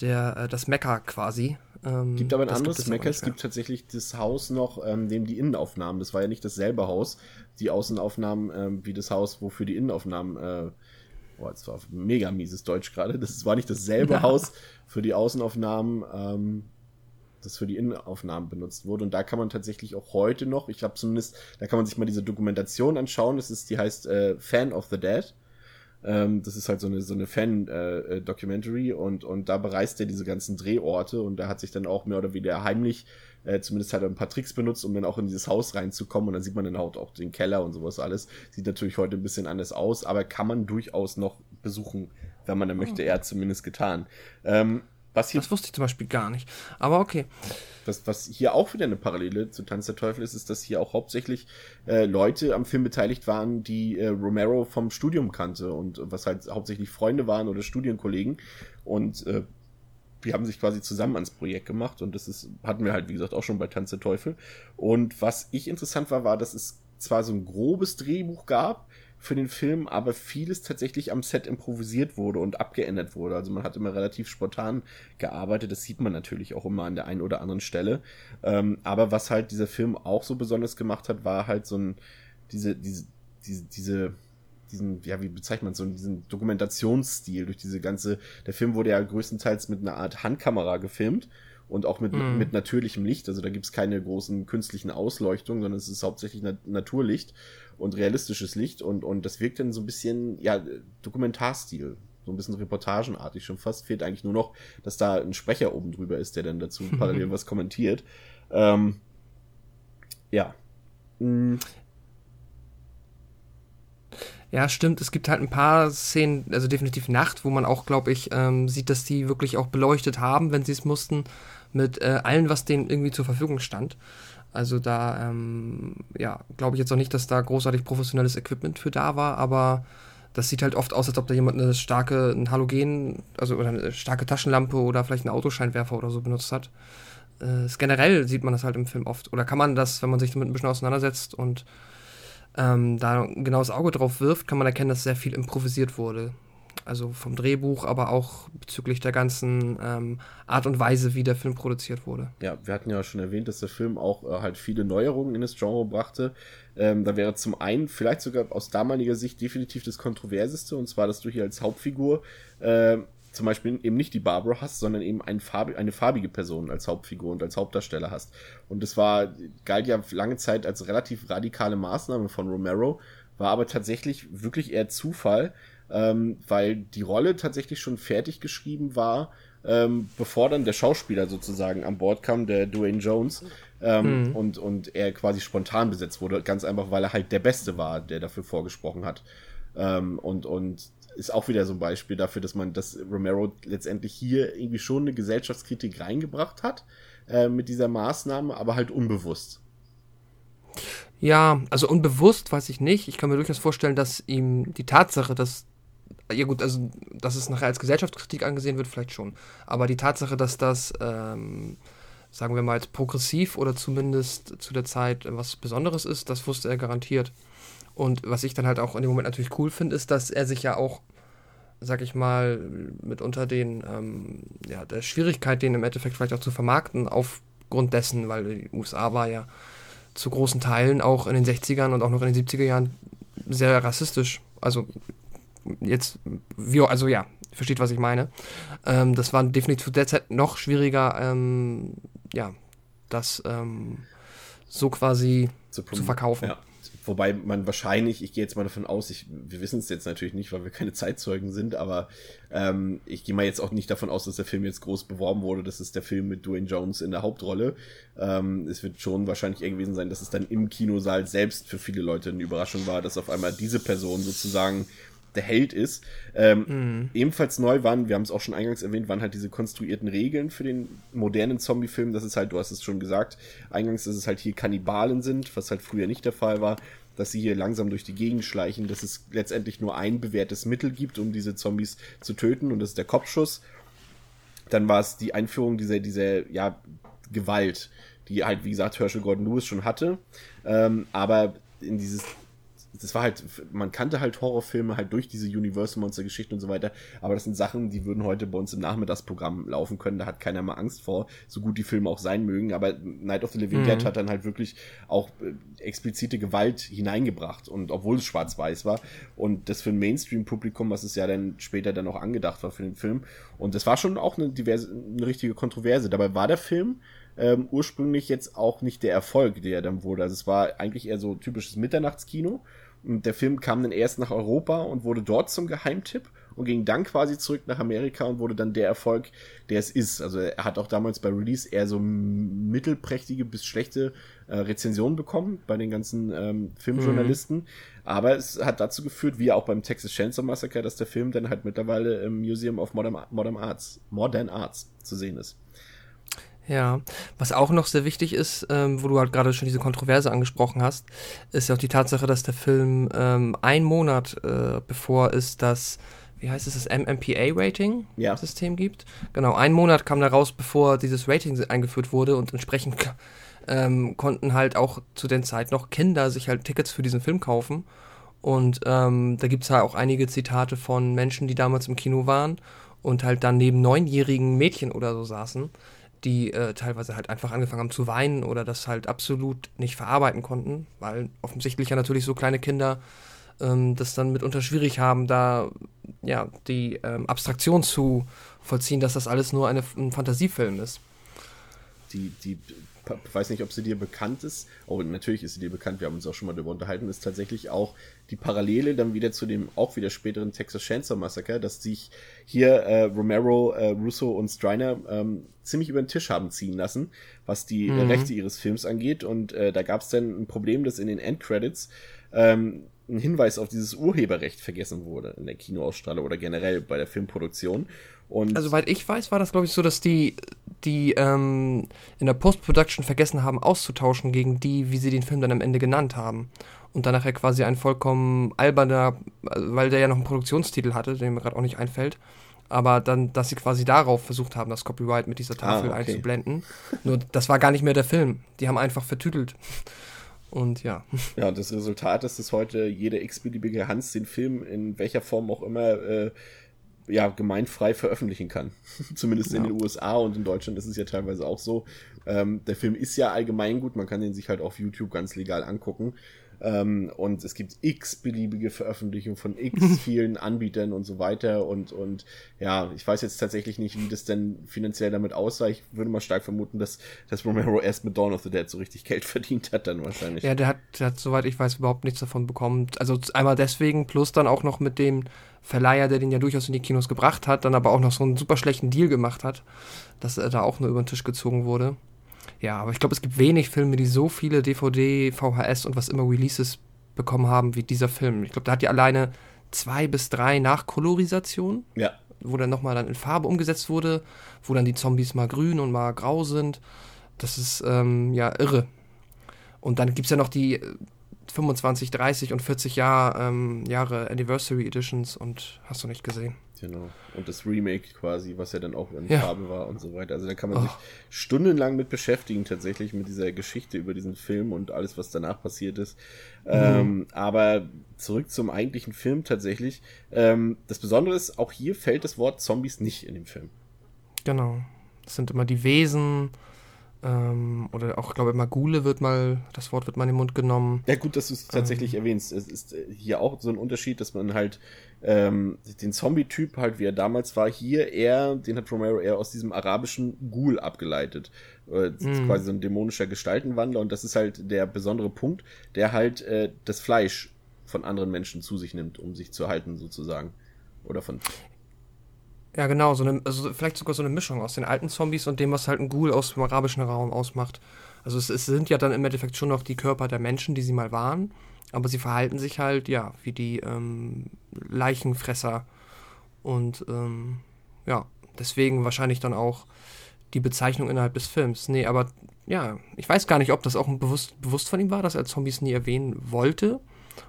der, äh, das Mecker quasi. Ähm, gibt aber ein anderes Mecker. Es gibt tatsächlich das Haus noch, ähm, dem die Innenaufnahmen, das war ja nicht dasselbe Haus, die Außenaufnahmen ähm, wie das Haus, wofür die Innenaufnahmen, äh, boah, jetzt war mega mieses Deutsch gerade, das war nicht dasselbe ja. Haus für die Außenaufnahmen, ähm, das für die Innenaufnahmen benutzt wurde. Und da kann man tatsächlich auch heute noch, ich habe zumindest, da kann man sich mal diese Dokumentation anschauen. Das ist, die heißt äh, Fan of the Dead. Ähm, das ist halt so eine, so eine Fan-Documentary äh, und, und da bereist er diese ganzen Drehorte und da hat sich dann auch mehr oder weniger heimlich, äh, zumindest hat er ein paar Tricks benutzt, um dann auch in dieses Haus reinzukommen und dann sieht man dann auch, auch den Keller und sowas alles. Sieht natürlich heute ein bisschen anders aus, aber kann man durchaus noch besuchen, wenn man dann möchte. Oh. Er hat zumindest getan. Ähm, was hier, das wusste ich zum Beispiel gar nicht. Aber okay. Was, was hier auch wieder eine Parallele zu Tanz der Teufel ist, ist, dass hier auch hauptsächlich äh, Leute am Film beteiligt waren, die äh, Romero vom Studium kannte und was halt hauptsächlich Freunde waren oder Studienkollegen. Und äh, die haben sich quasi zusammen ans Projekt gemacht und das ist, hatten wir halt, wie gesagt, auch schon bei Tanz der Teufel. Und was ich interessant war, war, dass es zwar so ein grobes Drehbuch gab, für den Film, aber vieles tatsächlich am Set improvisiert wurde und abgeändert wurde. Also man hat immer relativ spontan gearbeitet. Das sieht man natürlich auch immer an der einen oder anderen Stelle. Ähm, aber was halt dieser Film auch so besonders gemacht hat, war halt so ein, diese, diese, diese, diese diesen, ja, wie bezeichnet man so, diesen Dokumentationsstil durch diese ganze, der Film wurde ja größtenteils mit einer Art Handkamera gefilmt und auch mit, mm. mit natürlichem Licht. Also da gibt's keine großen künstlichen Ausleuchtungen, sondern es ist hauptsächlich Nat Naturlicht und realistisches Licht und, und das wirkt dann so ein bisschen, ja, Dokumentarstil. So ein bisschen reportagenartig schon fast. Fehlt eigentlich nur noch, dass da ein Sprecher oben drüber ist, der dann dazu [laughs] parallel was kommentiert. Ähm, ja. Ja, stimmt. Es gibt halt ein paar Szenen, also definitiv Nacht, wo man auch, glaube ich, ähm, sieht, dass die wirklich auch beleuchtet haben, wenn sie es mussten, mit äh, allem, was denen irgendwie zur Verfügung stand. Also da, ähm, ja, glaube ich jetzt auch nicht, dass da großartig professionelles Equipment für da war, aber das sieht halt oft aus, als ob da jemand eine starke, ein Halogen, also oder eine starke Taschenlampe oder vielleicht einen Autoscheinwerfer oder so benutzt hat. Äh, generell sieht man das halt im Film oft. Oder kann man das, wenn man sich damit ein bisschen auseinandersetzt und ähm, da ein genaues Auge drauf wirft, kann man erkennen, dass sehr viel improvisiert wurde. Also vom Drehbuch, aber auch bezüglich der ganzen ähm, Art und Weise, wie der Film produziert wurde. Ja, wir hatten ja schon erwähnt, dass der Film auch äh, halt viele Neuerungen in das Genre brachte. Ähm, da wäre zum einen vielleicht sogar aus damaliger Sicht definitiv das Kontroverseste, und zwar, dass du hier als Hauptfigur äh, zum Beispiel eben nicht die Barbara hast, sondern eben ein Farbi eine farbige Person als Hauptfigur und als Hauptdarsteller hast. Und das war, galt ja lange Zeit als relativ radikale Maßnahme von Romero, war aber tatsächlich wirklich eher Zufall, ähm, weil die Rolle tatsächlich schon fertig geschrieben war, ähm, bevor dann der Schauspieler sozusagen an Bord kam, der Dwayne Jones, ähm, mhm. und, und er quasi spontan besetzt wurde, ganz einfach, weil er halt der Beste war, der dafür vorgesprochen hat. Ähm, und, und ist auch wieder so ein Beispiel dafür, dass man, dass Romero letztendlich hier irgendwie schon eine Gesellschaftskritik reingebracht hat äh, mit dieser Maßnahme, aber halt unbewusst. Ja, also unbewusst weiß ich nicht. Ich kann mir durchaus vorstellen, dass ihm die Tatsache, dass ja gut, also dass es nachher als Gesellschaftskritik angesehen wird, vielleicht schon. Aber die Tatsache, dass das, ähm, sagen wir mal, als progressiv oder zumindest zu der Zeit was Besonderes ist, das wusste er garantiert. Und was ich dann halt auch in dem Moment natürlich cool finde, ist, dass er sich ja auch, sag ich mal, mitunter den, ähm, ja, der Schwierigkeit, den im Endeffekt vielleicht auch zu vermarkten, aufgrund dessen, weil die USA war ja zu großen Teilen auch in den 60ern und auch noch in den 70er Jahren sehr rassistisch. Also jetzt, wie, also ja, versteht, was ich meine. Ähm, das war definitiv zu der Zeit noch schwieriger, ähm, ja, das ähm, so quasi zu, zu verkaufen. Ja. Wobei man wahrscheinlich, ich gehe jetzt mal davon aus, ich, wir wissen es jetzt natürlich nicht, weil wir keine Zeitzeugen sind, aber ähm, ich gehe mal jetzt auch nicht davon aus, dass der Film jetzt groß beworben wurde. Das ist der Film mit Dwayne Jones in der Hauptrolle. Ähm, es wird schon wahrscheinlich eng gewesen sein, dass es dann im Kinosaal selbst für viele Leute eine Überraschung war, dass auf einmal diese Person sozusagen der Held ist. Ähm, mhm. Ebenfalls neu waren, wir haben es auch schon eingangs erwähnt, waren halt diese konstruierten Regeln für den modernen Zombie-Film. Das ist halt, du hast es schon gesagt, eingangs, dass es halt hier Kannibalen sind, was halt früher nicht der Fall war dass sie hier langsam durch die Gegend schleichen, dass es letztendlich nur ein bewährtes Mittel gibt, um diese Zombies zu töten, und das ist der Kopfschuss. Dann war es die Einführung dieser, dieser, ja, Gewalt, die halt, wie gesagt, Herschel Gordon Lewis schon hatte. Ähm, aber in dieses das war halt, man kannte halt Horrorfilme halt durch diese Universal Monster Geschichten und so weiter, aber das sind Sachen, die würden heute bei uns im Nachmittagsprogramm laufen können, da hat keiner mal Angst vor, so gut die Filme auch sein mögen, aber Night of the Living mhm. Dead hat dann halt wirklich auch äh, explizite Gewalt hineingebracht und obwohl es schwarz-weiß war und das für ein Mainstream-Publikum, was es ja dann später dann auch angedacht war für den Film und das war schon auch eine diverse, eine richtige Kontroverse, dabei war der Film ähm, ursprünglich jetzt auch nicht der Erfolg, der er dann wurde. Also es war eigentlich eher so typisches Mitternachtskino der Film kam dann erst nach Europa und wurde dort zum Geheimtipp und ging dann quasi zurück nach Amerika und wurde dann der Erfolg, der es ist. Also er hat auch damals bei Release eher so mittelprächtige bis schlechte äh, Rezensionen bekommen bei den ganzen ähm, Filmjournalisten. Mhm. Aber es hat dazu geführt, wie auch beim Texas Chainsaw Massacre, dass der Film dann halt mittlerweile im Museum of Modern, Modern Arts, Modern Arts zu sehen ist. Ja, was auch noch sehr wichtig ist, ähm, wo du halt gerade schon diese Kontroverse angesprochen hast, ist ja auch die Tatsache, dass der Film ähm, ein Monat äh, bevor es das, wie heißt es, das MMPA-Rating-System ja. gibt. Genau, ein Monat kam da raus, bevor dieses Rating eingeführt wurde und entsprechend ähm, konnten halt auch zu der Zeit noch Kinder sich halt Tickets für diesen Film kaufen. Und ähm, da gibt es halt auch einige Zitate von Menschen, die damals im Kino waren und halt dann neben neunjährigen Mädchen oder so saßen die äh, teilweise halt einfach angefangen haben zu weinen oder das halt absolut nicht verarbeiten konnten, weil offensichtlich ja natürlich so kleine Kinder ähm, das dann mitunter schwierig haben, da ja die ähm, Abstraktion zu vollziehen, dass das alles nur eine, ein Fantasiefilm ist. Die, die weiß nicht, ob sie dir bekannt ist. Oh, natürlich ist sie dir bekannt, wir haben uns auch schon mal darüber unterhalten, ist tatsächlich auch die Parallele dann wieder zu dem auch wieder späteren Texas Chainsaw Massacre, dass sich hier äh, Romero, äh, Russo und Striner ähm, ziemlich über den Tisch haben ziehen lassen, was die mhm. Rechte ihres Films angeht. Und äh, da gab es dann ein Problem, dass in den Endcredits ähm, ein Hinweis auf dieses Urheberrecht vergessen wurde in der Kinoausstrahlung oder generell bei der Filmproduktion. Und also, soweit ich weiß, war das, glaube ich, so, dass die, die ähm, in der Post-Production vergessen haben, auszutauschen gegen die, wie sie den Film dann am Ende genannt haben. Und dann nachher quasi ein vollkommen alberner, weil der ja noch einen Produktionstitel hatte, den mir gerade auch nicht einfällt. Aber dann, dass sie quasi darauf versucht haben, das Copyright mit dieser Tafel ah, okay. einzublenden. Nur das war gar nicht mehr der Film. Die haben einfach vertütelt. Und ja. Ja, das Resultat ist, dass heute jeder x-beliebige Hans den Film in welcher Form auch immer äh, ja, gemeinfrei veröffentlichen kann. [laughs] Zumindest ja. in den USA und in Deutschland ist es ja teilweise auch so. Ähm, der Film ist ja allgemein gut, man kann den sich halt auf YouTube ganz legal angucken. Ähm, und es gibt x beliebige Veröffentlichungen von x [laughs] vielen Anbietern und so weiter. Und, und ja, ich weiß jetzt tatsächlich nicht, wie das denn finanziell damit aussah. Ich würde mal stark vermuten, dass, dass Romero erst mit Dawn of the Dead so richtig Geld [laughs] verdient hat, dann wahrscheinlich. Ja, der hat, der hat, soweit ich weiß, überhaupt nichts davon bekommen. Also einmal deswegen, plus dann auch noch mit dem Verleiher, der den ja durchaus in die Kinos gebracht hat, dann aber auch noch so einen super schlechten Deal gemacht hat, dass er da auch nur über den Tisch gezogen wurde. Ja, aber ich glaube, es gibt wenig Filme, die so viele DVD, VHS und was immer Releases bekommen haben wie dieser Film. Ich glaube, da hat die alleine zwei bis drei Nachkolorisationen. Ja. Wo dann nochmal dann in Farbe umgesetzt wurde, wo dann die Zombies mal grün und mal grau sind. Das ist ähm, ja irre. Und dann gibt es ja noch die 25, 30 und 40 Jahr, ähm, Jahre Anniversary Editions und hast du nicht gesehen. Genau. Und das Remake quasi, was ja dann auch in ja. Farbe war und so weiter. Also da kann man oh. sich stundenlang mit beschäftigen, tatsächlich mit dieser Geschichte über diesen Film und alles, was danach passiert ist. Mhm. Ähm, aber zurück zum eigentlichen Film tatsächlich. Ähm, das Besondere ist, auch hier fällt das Wort Zombies nicht in dem Film. Genau. Das sind immer die Wesen, ähm, oder auch, glaube ich, immer Gule wird mal, das Wort wird mal in den Mund genommen. Ja, gut, dass du es tatsächlich ähm, erwähnst. Es ist äh, hier auch so ein Unterschied, dass man halt ähm, den Zombie-Typ halt, wie er damals war, hier eher, den hat Romero eher aus diesem arabischen Ghoul abgeleitet. Äh, das ist mm. quasi so ein dämonischer Gestaltenwandler und das ist halt der besondere Punkt, der halt äh, das Fleisch von anderen Menschen zu sich nimmt, um sich zu halten, sozusagen. Oder von ja, genau, so eine, also vielleicht sogar so eine Mischung aus den alten Zombies und dem, was halt ein Ghoul aus dem arabischen Raum ausmacht. Also es, es, sind ja dann im Endeffekt schon noch die Körper der Menschen, die sie mal waren, aber sie verhalten sich halt, ja, wie die ähm, Leichenfresser. Und ähm, ja, deswegen wahrscheinlich dann auch die Bezeichnung innerhalb des Films. Nee, aber ja, ich weiß gar nicht, ob das auch bewusst, bewusst von ihm war, dass er Zombies nie erwähnen wollte,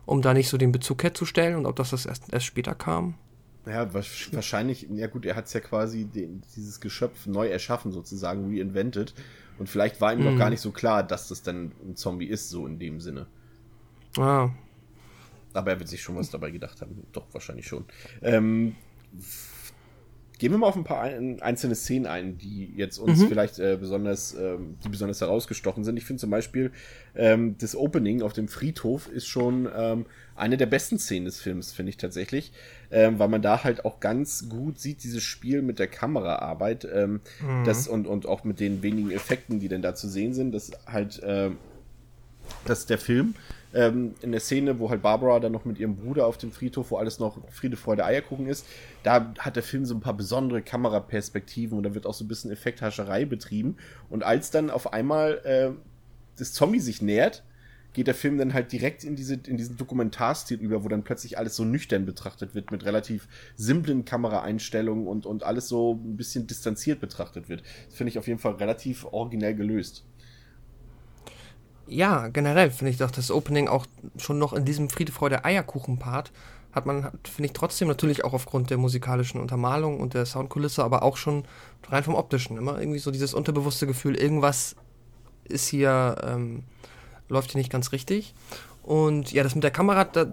um da nicht so den Bezug herzustellen und ob das, das erst, erst später kam. Ja, wahrscheinlich, ja gut, er hat es ja quasi den, dieses Geschöpf neu erschaffen, sozusagen, reinvented. Und vielleicht war ihm mhm. noch gar nicht so klar, dass das dann ein Zombie ist, so in dem Sinne. Ah. Aber er wird sich schon was dabei gedacht haben. Doch, wahrscheinlich schon. Ähm, Gehen wir mal auf ein paar ein, einzelne Szenen ein, die jetzt uns mhm. vielleicht äh, besonders, ähm, die besonders herausgestochen sind. Ich finde zum Beispiel ähm, das Opening auf dem Friedhof ist schon ähm, eine der besten Szenen des Films, finde ich tatsächlich, ähm, weil man da halt auch ganz gut sieht, dieses Spiel mit der Kameraarbeit, ähm, mhm. das und, und auch mit den wenigen Effekten, die denn da zu sehen sind, dass halt, äh, dass der Film ähm, in der Szene, wo halt Barbara dann noch mit ihrem Bruder auf dem Friedhof, wo alles noch Friede, Freude, Eierkuchen ist, da hat der Film so ein paar besondere Kameraperspektiven und da wird auch so ein bisschen Effekthascherei betrieben. Und als dann auf einmal äh, das Zombie sich nähert, geht der Film dann halt direkt in, diese, in diesen Dokumentarstil über, wo dann plötzlich alles so nüchtern betrachtet wird, mit relativ simplen Kameraeinstellungen und, und alles so ein bisschen distanziert betrachtet wird. Das finde ich auf jeden Fall relativ originell gelöst ja, generell finde ich doch das Opening auch schon noch in diesem Friede, Freude, Eierkuchen-Part hat man, finde ich trotzdem natürlich auch aufgrund der musikalischen Untermalung und der Soundkulisse, aber auch schon rein vom Optischen immer irgendwie so dieses unterbewusste Gefühl, irgendwas ist hier, ähm, läuft hier nicht ganz richtig. Und ja, das mit der Kamera, da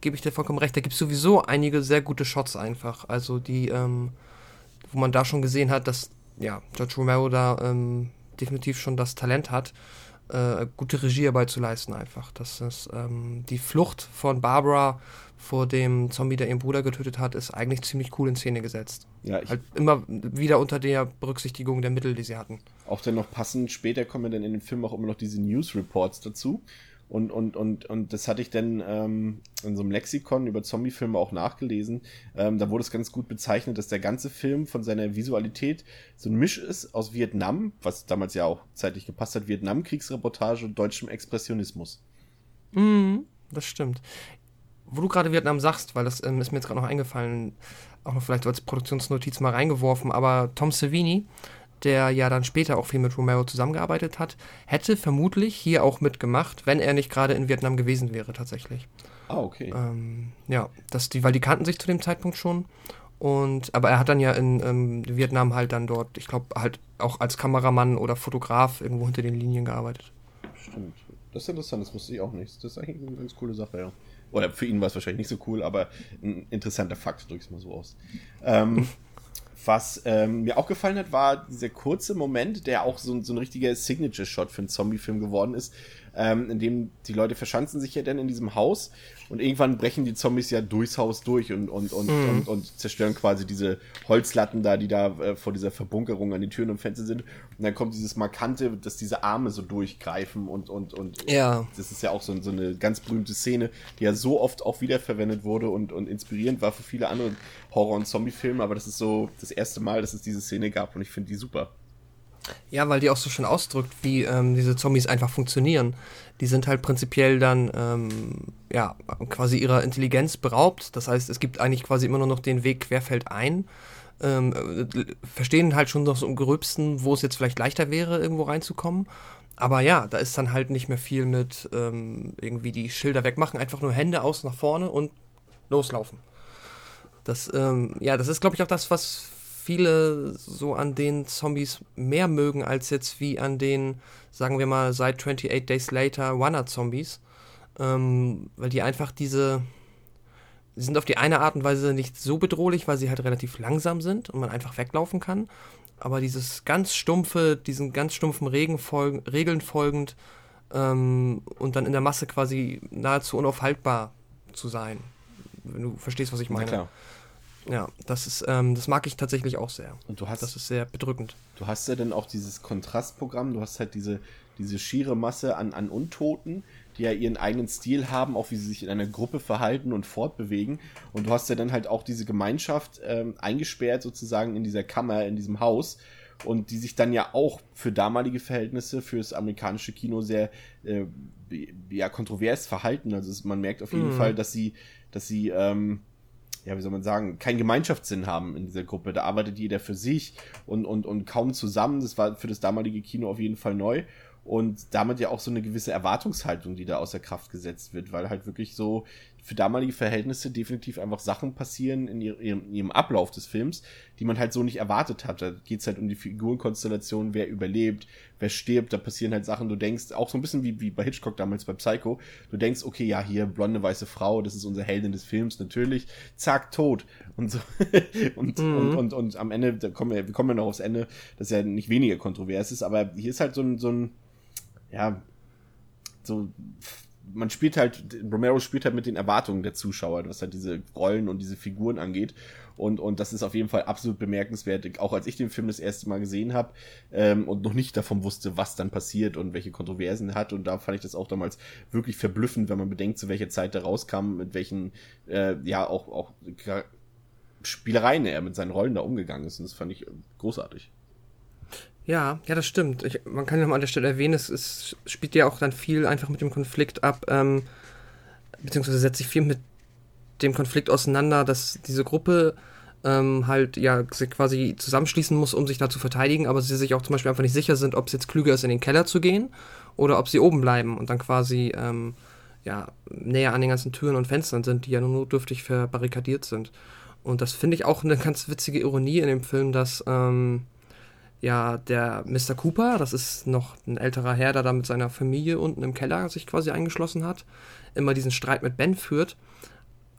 gebe ich dir vollkommen recht, da gibt es sowieso einige sehr gute Shots einfach. Also die, ähm, wo man da schon gesehen hat, dass ja, George Romero da ähm, definitiv schon das Talent hat äh, gute Regiearbeit zu leisten einfach. Das ist ähm, die Flucht von Barbara vor dem Zombie, der ihren Bruder getötet hat, ist eigentlich ziemlich cool in Szene gesetzt. Ja, halt immer wieder unter der Berücksichtigung der Mittel, die sie hatten. Auch dann noch passend, später kommen dann in dem Film auch immer noch diese News Reports dazu. Und, und, und, und das hatte ich dann ähm, in so einem Lexikon über Zombiefilme auch nachgelesen. Ähm, da wurde es ganz gut bezeichnet, dass der ganze Film von seiner Visualität so ein Misch ist aus Vietnam, was damals ja auch zeitlich gepasst hat, Vietnam-Kriegsreportage und deutschem Expressionismus. Mm, das stimmt. Wo du gerade Vietnam sagst, weil das ähm, ist mir jetzt gerade noch eingefallen, auch noch vielleicht als Produktionsnotiz mal reingeworfen, aber Tom Savini der ja dann später auch viel mit Romero zusammengearbeitet hat, hätte vermutlich hier auch mitgemacht, wenn er nicht gerade in Vietnam gewesen wäre tatsächlich. Ah, okay. Ähm, ja, das, die, weil die kannten sich zu dem Zeitpunkt schon. Und, aber er hat dann ja in ähm, Vietnam halt dann dort, ich glaube, halt auch als Kameramann oder Fotograf irgendwo hinter den Linien gearbeitet. Stimmt. Das ist interessant, das wusste ich auch nicht. Das ist eigentlich eine ganz coole Sache, ja. Oder für ihn war es wahrscheinlich nicht so cool, aber ein interessanter Fakt, drücke ich es mal so aus. Ähm, [laughs] Was ähm, mir auch gefallen hat, war dieser kurze Moment, der auch so, so ein richtiger Signature-Shot für einen Zombie-Film geworden ist, ähm, in dem die Leute verschanzen sich ja dann in diesem Haus und irgendwann brechen die Zombies ja durchs Haus durch und, und, und, mhm. und, und, zerstören quasi diese Holzlatten da, die da äh, vor dieser Verbunkerung an den Türen und Fenstern sind. Und dann kommt dieses Markante, dass diese Arme so durchgreifen und, und, und ja. das ist ja auch so, so eine ganz berühmte Szene, die ja so oft auch wiederverwendet wurde und, und inspirierend war für viele andere Horror- und Zombie-Filme, aber das ist so das erste Mal, dass es diese Szene gab und ich finde die super. Ja, weil die auch so schön ausdrückt, wie ähm, diese Zombies einfach funktionieren. Die sind halt prinzipiell dann ähm, ja quasi ihrer Intelligenz beraubt. Das heißt, es gibt eigentlich quasi immer nur noch den Weg querfeldein. Ähm, äh, verstehen halt schon noch so im Gröbsten, wo es jetzt vielleicht leichter wäre, irgendwo reinzukommen. Aber ja, da ist dann halt nicht mehr viel mit ähm, irgendwie die Schilder wegmachen, einfach nur Hände aus nach vorne und loslaufen. Das, ähm, ja, das ist, glaube ich, auch das, was viele so an den Zombies mehr mögen als jetzt wie an den, sagen wir mal, seit 28 Days Later Wanna-Zombies. Ähm, weil die einfach diese, die sind auf die eine Art und Weise nicht so bedrohlich, weil sie halt relativ langsam sind und man einfach weglaufen kann. Aber dieses ganz stumpfe, diesen ganz stumpfen Regen folgen, Regeln folgend ähm, und dann in der Masse quasi nahezu unaufhaltbar zu sein. Wenn du verstehst, was ich meine. Ja, klar. Ja, das ist, ähm, das mag ich tatsächlich auch sehr. Und du hast, das ist sehr bedrückend. Du hast ja dann auch dieses Kontrastprogramm, du hast halt diese, diese schiere Masse an, an Untoten, die ja ihren eigenen Stil haben, auch wie sie sich in einer Gruppe verhalten und fortbewegen. Und du hast ja dann halt auch diese Gemeinschaft ähm, eingesperrt sozusagen in dieser Kammer, in diesem Haus. Und die sich dann ja auch für damalige Verhältnisse, fürs amerikanische Kino sehr äh, ja, kontrovers verhalten. Also man merkt auf jeden mhm. Fall, dass sie, dass sie ähm, ja, wie soll man sagen, keinen Gemeinschaftssinn haben in dieser Gruppe. Da arbeitet jeder für sich und, und, und kaum zusammen. Das war für das damalige Kino auf jeden Fall neu. Und damit ja auch so eine gewisse Erwartungshaltung, die da außer Kraft gesetzt wird, weil halt wirklich so für damalige Verhältnisse definitiv einfach Sachen passieren in ihrem, in ihrem Ablauf des Films, die man halt so nicht erwartet hat. Da geht's halt um die Figurenkonstellation, wer überlebt, wer stirbt, da passieren halt Sachen, du denkst, auch so ein bisschen wie, wie bei Hitchcock damals bei Psycho, du denkst, okay, ja, hier, blonde, weiße Frau, das ist unsere Heldin des Films, natürlich, zack, tot. Und so, [laughs] und, mhm. und, und, und, am Ende, da kommen wir, wir kommen ja noch aufs Ende, das ja nicht weniger kontrovers ist, aber hier ist halt so ein, so ein, ja, so man spielt halt, Romero spielt halt mit den Erwartungen der Zuschauer, was halt diese Rollen und diese Figuren angeht. Und, und das ist auf jeden Fall absolut bemerkenswert, auch als ich den Film das erste Mal gesehen habe ähm, und noch nicht davon wusste, was dann passiert und welche Kontroversen er hat. Und da fand ich das auch damals wirklich verblüffend, wenn man bedenkt, zu welcher Zeit er rauskam, mit welchen, äh, ja, auch, auch Spielereien er mit seinen Rollen da umgegangen ist. Und das fand ich großartig. Ja, ja, das stimmt. Ich, man kann ja mal an der Stelle erwähnen, es, es spielt ja auch dann viel einfach mit dem Konflikt ab, ähm, beziehungsweise setzt sich viel mit dem Konflikt auseinander, dass diese Gruppe ähm, halt ja quasi zusammenschließen muss, um sich da zu verteidigen, aber sie sich auch zum Beispiel einfach nicht sicher sind, ob es jetzt klüger ist, in den Keller zu gehen oder ob sie oben bleiben und dann quasi ähm, ja, näher an den ganzen Türen und Fenstern sind, die ja nur notdürftig verbarrikadiert sind. Und das finde ich auch eine ganz witzige Ironie in dem Film, dass ähm, ja, der Mr. Cooper, das ist noch ein älterer Herr, der da mit seiner Familie unten im Keller sich quasi eingeschlossen hat, immer diesen Streit mit Ben führt.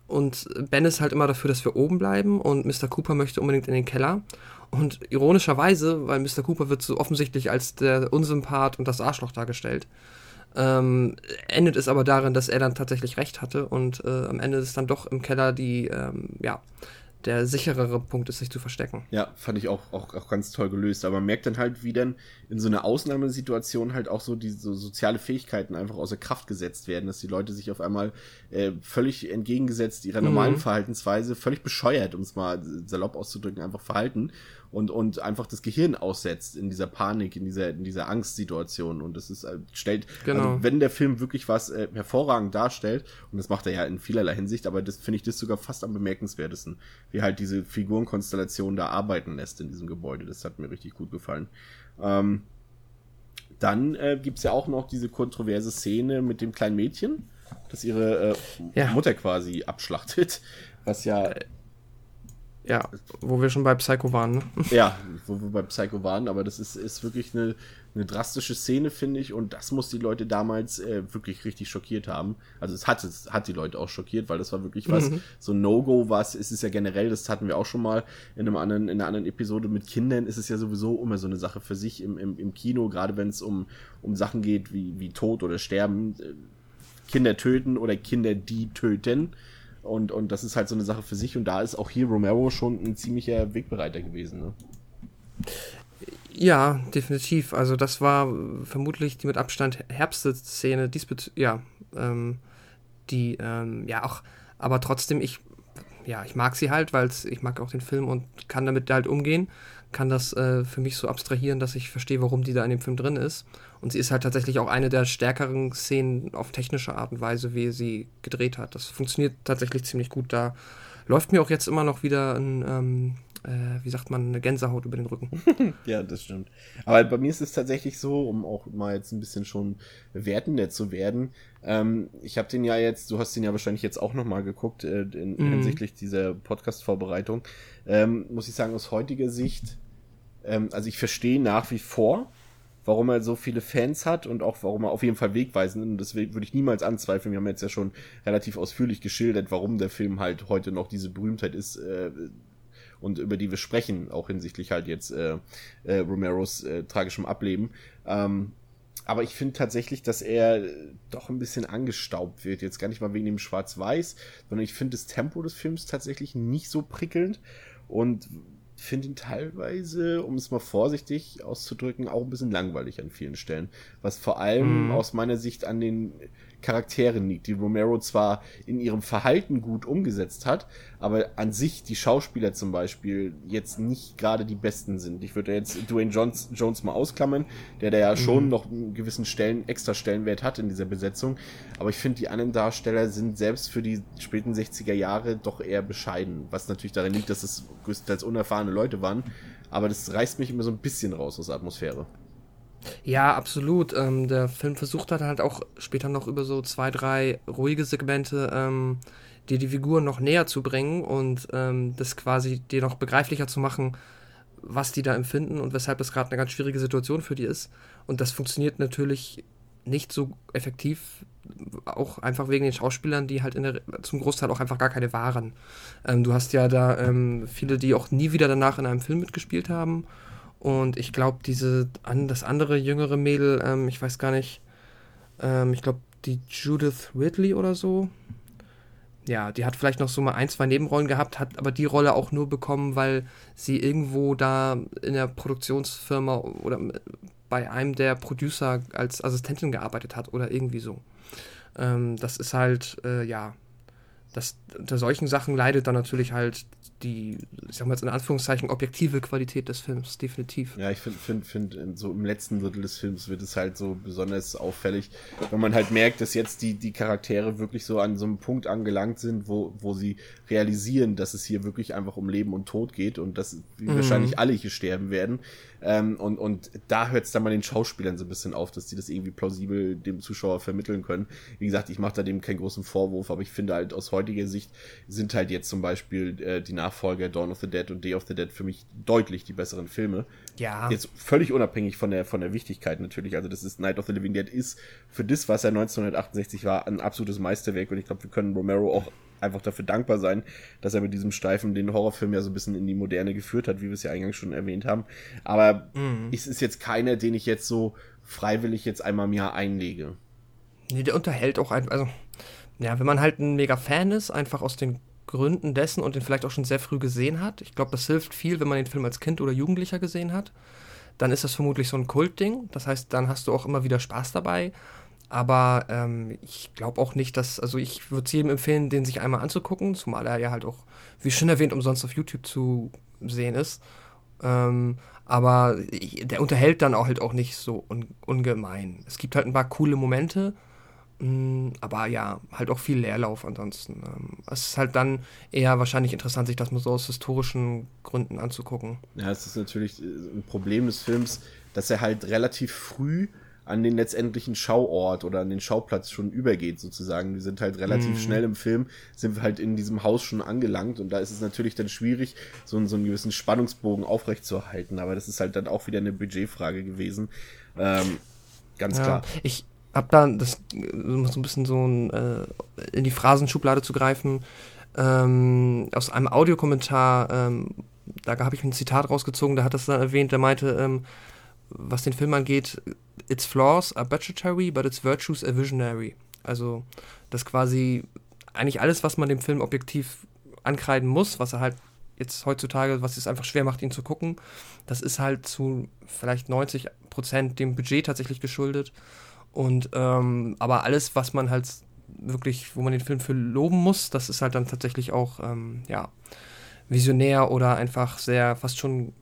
Und Ben ist halt immer dafür, dass wir oben bleiben und Mr. Cooper möchte unbedingt in den Keller. Und ironischerweise, weil Mr. Cooper wird so offensichtlich als der Unsympath und das Arschloch dargestellt, ähm, endet es aber darin, dass er dann tatsächlich recht hatte und äh, am Ende ist dann doch im Keller die, ähm, ja, der sicherere Punkt ist, sich zu verstecken. Ja, fand ich auch, auch, auch ganz toll gelöst. Aber man merkt dann halt, wie dann in so einer Ausnahmesituation halt auch so diese soziale Fähigkeiten einfach außer Kraft gesetzt werden, dass die Leute sich auf einmal äh, völlig entgegengesetzt ihrer normalen mhm. Verhaltensweise, völlig bescheuert, um es mal salopp auszudrücken, einfach verhalten und, und einfach das Gehirn aussetzt in dieser Panik, in dieser, in dieser Angstsituation. Und das ist, äh, stellt, genau. also wenn der Film wirklich was äh, hervorragend darstellt, und das macht er ja in vielerlei Hinsicht, aber das finde ich das sogar fast am bemerkenswertesten, wie halt diese Figurenkonstellation da arbeiten lässt in diesem Gebäude. Das hat mir richtig gut gefallen. Ähm, dann äh, gibt ja auch noch diese kontroverse Szene mit dem kleinen Mädchen, das ihre äh, ja. Mutter quasi abschlachtet, was ja äh, ja, wo wir schon bei Psycho waren, ne? Ja, wo wir bei Psycho waren, aber das ist, ist wirklich eine, eine drastische Szene, finde ich, und das muss die Leute damals äh, wirklich richtig schockiert haben. Also es hat, es hat die Leute auch schockiert, weil das war wirklich was, mhm. so ein No-Go was, es ist ja generell, das hatten wir auch schon mal in einem anderen, in einer anderen Episode mit Kindern, ist es ja sowieso immer so eine Sache für sich im, im, im Kino, gerade wenn es um, um Sachen geht wie, wie Tod oder Sterben, äh, Kinder töten oder Kinder, die töten und, und das ist halt so eine Sache für sich. Und da ist auch hier Romero schon ein ziemlicher Wegbereiter gewesen. Ne? Ja, definitiv. Also das war vermutlich die mit Abstand herbste Szene diesbezüglich, ja, ähm, die, ähm, ja auch, aber trotzdem, ich, ja, ich mag sie halt, weil ich mag auch den Film und kann damit halt umgehen, kann das äh, für mich so abstrahieren, dass ich verstehe, warum die da in dem Film drin ist. Und sie ist halt tatsächlich auch eine der stärkeren Szenen auf technische Art und Weise, wie sie gedreht hat. Das funktioniert tatsächlich ziemlich gut. Da läuft mir auch jetzt immer noch wieder ein, ähm, äh, wie sagt man, eine Gänsehaut über den Rücken. [laughs] ja, das stimmt. Aber bei mir ist es tatsächlich so, um auch mal jetzt ein bisschen schon wertender zu werden. Ähm, ich habe den ja jetzt, du hast den ja wahrscheinlich jetzt auch nochmal geguckt, äh, in, mhm. hinsichtlich dieser Podcast-Vorbereitung. Ähm, muss ich sagen, aus heutiger Sicht, ähm, also ich verstehe nach wie vor, warum er so viele Fans hat und auch warum er auf jeden Fall wegweisend ist. Und deswegen würde ich niemals anzweifeln. Wir haben jetzt ja schon relativ ausführlich geschildert, warum der Film halt heute noch diese Berühmtheit ist äh, und über die wir sprechen, auch hinsichtlich halt jetzt äh, äh, Romeros äh, tragischem Ableben. Ähm, aber ich finde tatsächlich, dass er doch ein bisschen angestaubt wird. Jetzt gar nicht mal wegen dem Schwarz-Weiß, sondern ich finde das Tempo des Films tatsächlich nicht so prickelnd. Und finde ihn teilweise, um es mal vorsichtig auszudrücken, auch ein bisschen langweilig an vielen Stellen. Was vor allem mm. aus meiner Sicht an den Charakteren liegt, die Romero zwar in ihrem Verhalten gut umgesetzt hat, aber an sich die Schauspieler zum Beispiel jetzt nicht gerade die besten sind. Ich würde jetzt Dwayne Jones, Jones mal ausklammern, der da ja mhm. schon noch einen gewissen Stellen, extra Stellenwert hat in dieser Besetzung. Aber ich finde, die anderen Darsteller sind selbst für die späten 60er Jahre doch eher bescheiden, was natürlich darin liegt, dass es größtenteils unerfahrene Leute waren. Aber das reißt mich immer so ein bisschen raus aus der Atmosphäre. Ja, absolut. Ähm, der Film versucht dann halt auch später noch über so zwei, drei ruhige Segmente ähm, dir die Figuren noch näher zu bringen und ähm, das quasi dir noch begreiflicher zu machen, was die da empfinden und weshalb das gerade eine ganz schwierige Situation für die ist. Und das funktioniert natürlich nicht so effektiv, auch einfach wegen den Schauspielern, die halt der, zum Großteil auch einfach gar keine waren. Ähm, du hast ja da ähm, viele, die auch nie wieder danach in einem Film mitgespielt haben. Und ich glaube, diese an, das andere jüngere Mädel, ähm, ich weiß gar nicht, ähm, ich glaube, die Judith Ridley oder so, ja, die hat vielleicht noch so mal ein, zwei Nebenrollen gehabt, hat aber die Rolle auch nur bekommen, weil sie irgendwo da in der Produktionsfirma oder bei einem der Producer als Assistentin gearbeitet hat oder irgendwie so. Ähm, das ist halt, äh, ja, das, unter solchen Sachen leidet dann natürlich halt die, ich sag mal jetzt in Anführungszeichen, objektive Qualität des Films, definitiv. Ja, ich finde, find, find, so im letzten Drittel des Films wird es halt so besonders auffällig, wenn man halt merkt, dass jetzt die, die Charaktere wirklich so an so einem Punkt angelangt sind, wo, wo sie realisieren, dass es hier wirklich einfach um Leben und Tod geht und dass mhm. wahrscheinlich alle hier sterben werden. Ähm, und, und da hört es dann mal den Schauspielern so ein bisschen auf, dass die das irgendwie plausibel dem Zuschauer vermitteln können. Wie gesagt, ich mache da dem keinen großen Vorwurf, aber ich finde halt aus heutiger Sicht sind halt jetzt zum Beispiel äh, die Nachfolger Dawn of the Dead und Day of the Dead für mich deutlich die besseren Filme. Ja. Jetzt völlig unabhängig von der, von der Wichtigkeit natürlich. Also das ist Night of the Living Dead ist für das, was er 1968 war, ein absolutes Meisterwerk und ich glaube, wir können Romero auch einfach dafür dankbar sein, dass er mit diesem Steifen den Horrorfilm ja so ein bisschen in die Moderne geführt hat, wie wir es ja eingangs schon erwähnt haben. Aber mhm. es ist jetzt keiner, den ich jetzt so freiwillig jetzt einmal im Jahr einlege. Nee, der unterhält auch einfach, also, ja, wenn man halt ein mega Fan ist, einfach aus den Gründen dessen und den vielleicht auch schon sehr früh gesehen hat. Ich glaube, das hilft viel, wenn man den Film als Kind oder Jugendlicher gesehen hat. Dann ist das vermutlich so ein Kultding. Das heißt, dann hast du auch immer wieder Spaß dabei. Aber ähm, ich glaube auch nicht, dass, also ich würde es jedem empfehlen, den sich einmal anzugucken, zumal er ja halt auch, wie schon erwähnt, umsonst auf YouTube zu sehen ist. Ähm, aber der unterhält dann auch halt auch nicht so un ungemein. Es gibt halt ein paar coole Momente, mh, mm, aber ja, halt auch viel Leerlauf ansonsten. Ähm, es ist halt dann eher wahrscheinlich interessant, sich das mal so aus historischen Gründen anzugucken. Ja, es ist natürlich äh, ein Problem des Films, dass er halt relativ früh an den letztendlichen Schauort oder an den Schauplatz schon übergeht, sozusagen. Wir sind halt relativ mhm. schnell im Film, sind wir halt in diesem Haus schon angelangt und da ist es natürlich dann schwierig, so, so einen gewissen Spannungsbogen aufrechtzuerhalten. Aber das ist halt dann auch wieder eine Budgetfrage gewesen. Ähm, ganz ja, klar. Ich hab da das so ein bisschen so ein, äh, in die Phrasenschublade zu greifen. Ähm, aus einem Audiokommentar, ähm, da habe ich ein Zitat rausgezogen, da hat das dann erwähnt, der meinte, ähm, was den Film angeht, its flaws are budgetary, but its virtues are visionary. Also, das quasi eigentlich alles, was man dem Film objektiv ankreiden muss, was er halt jetzt heutzutage, was es einfach schwer macht, ihn zu gucken, das ist halt zu vielleicht 90 Prozent dem Budget tatsächlich geschuldet. Und ähm, aber alles, was man halt wirklich, wo man den Film für loben muss, das ist halt dann tatsächlich auch ähm, ja visionär oder einfach sehr fast schon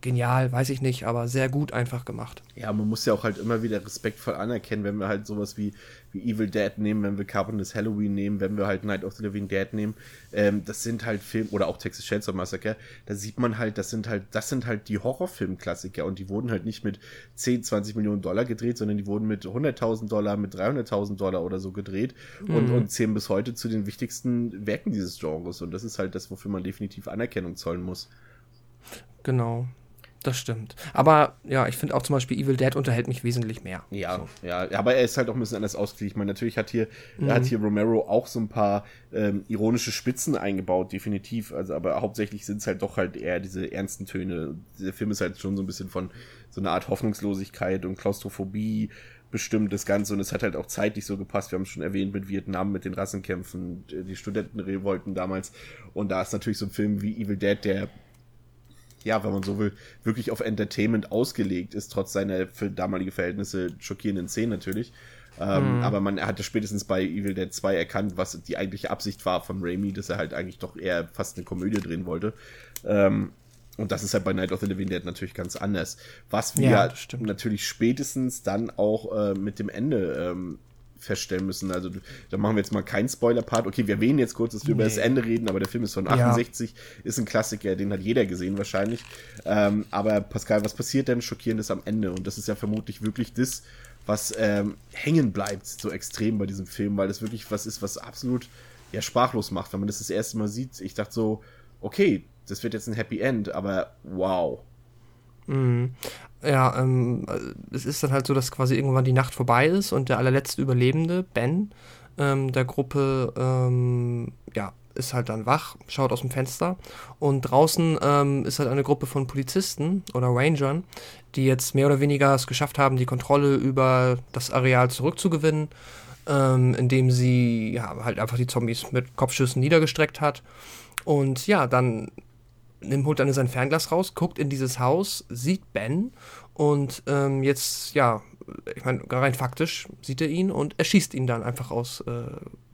genial, weiß ich nicht, aber sehr gut einfach gemacht. Ja, man muss ja auch halt immer wieder respektvoll anerkennen, wenn wir halt sowas wie, wie Evil Dead nehmen, wenn wir Carpenter's Halloween nehmen, wenn wir halt Night of the Living Dead nehmen. Ähm, das sind halt Filme, oder auch Texas Chainsaw Massacre, da sieht man halt, das sind halt, das sind halt die Horrorfilm-Klassiker und die wurden halt nicht mit 10, 20 Millionen Dollar gedreht, sondern die wurden mit 100.000 Dollar, mit 300.000 Dollar oder so gedreht mhm. und, und zählen bis heute zu den wichtigsten Werken dieses Genres und das ist halt das, wofür man definitiv Anerkennung zollen muss. Genau. Das stimmt. Aber ja, ich finde auch zum Beispiel Evil Dead unterhält mich wesentlich mehr. Ja, so. ja, aber er ist halt auch ein bisschen anders ausgelegt. Ich meine, natürlich hat hier, mhm. hat hier Romero auch so ein paar ähm, ironische Spitzen eingebaut, definitiv. Also, aber hauptsächlich sind es halt doch halt eher diese ernsten Töne. Der Film ist halt schon so ein bisschen von so einer Art Hoffnungslosigkeit und Klaustrophobie bestimmt das Ganze und es hat halt auch zeitlich so gepasst. Wir haben es schon erwähnt mit Vietnam, mit den Rassenkämpfen, die Studentenrevolten damals. Und da ist natürlich so ein Film wie Evil Dead, der ja, wenn man so will, wirklich auf Entertainment ausgelegt ist, trotz seiner für damalige Verhältnisse schockierenden Szenen natürlich. Ähm, mhm. Aber man hatte spätestens bei Evil Dead 2 erkannt, was die eigentliche Absicht war von Raimi, dass er halt eigentlich doch eher fast eine Komödie drehen wollte. Ähm, und das ist halt bei Night of the Living Dead natürlich ganz anders. Was wir ja, natürlich spätestens dann auch äh, mit dem Ende ähm, feststellen müssen. Also da machen wir jetzt mal keinen Spoiler-Part. Okay, wir erwähnen jetzt kurz, dass wir nee. über das Ende reden, aber der Film ist von 68, ja. ist ein Klassiker, den hat jeder gesehen wahrscheinlich. Ähm, aber Pascal, was passiert denn schockierendes am Ende? Und das ist ja vermutlich wirklich das, was ähm, hängen bleibt so extrem bei diesem Film, weil das wirklich was ist, was absolut ja sprachlos macht, wenn man das das erste Mal sieht. Ich dachte so, okay, das wird jetzt ein Happy End, aber wow. Mhm. Ja, ähm, es ist dann halt so, dass quasi irgendwann die Nacht vorbei ist und der allerletzte Überlebende, Ben, ähm, der Gruppe, ähm, ja, ist halt dann wach, schaut aus dem Fenster und draußen ähm, ist halt eine Gruppe von Polizisten oder Rangern, die jetzt mehr oder weniger es geschafft haben, die Kontrolle über das Areal zurückzugewinnen, ähm, indem sie ja, halt einfach die Zombies mit Kopfschüssen niedergestreckt hat. Und ja, dann nimmt, holt dann sein Fernglas raus, guckt in dieses Haus, sieht Ben und ähm, jetzt, ja, ich meine, rein faktisch sieht er ihn und erschießt ihn dann einfach aus äh,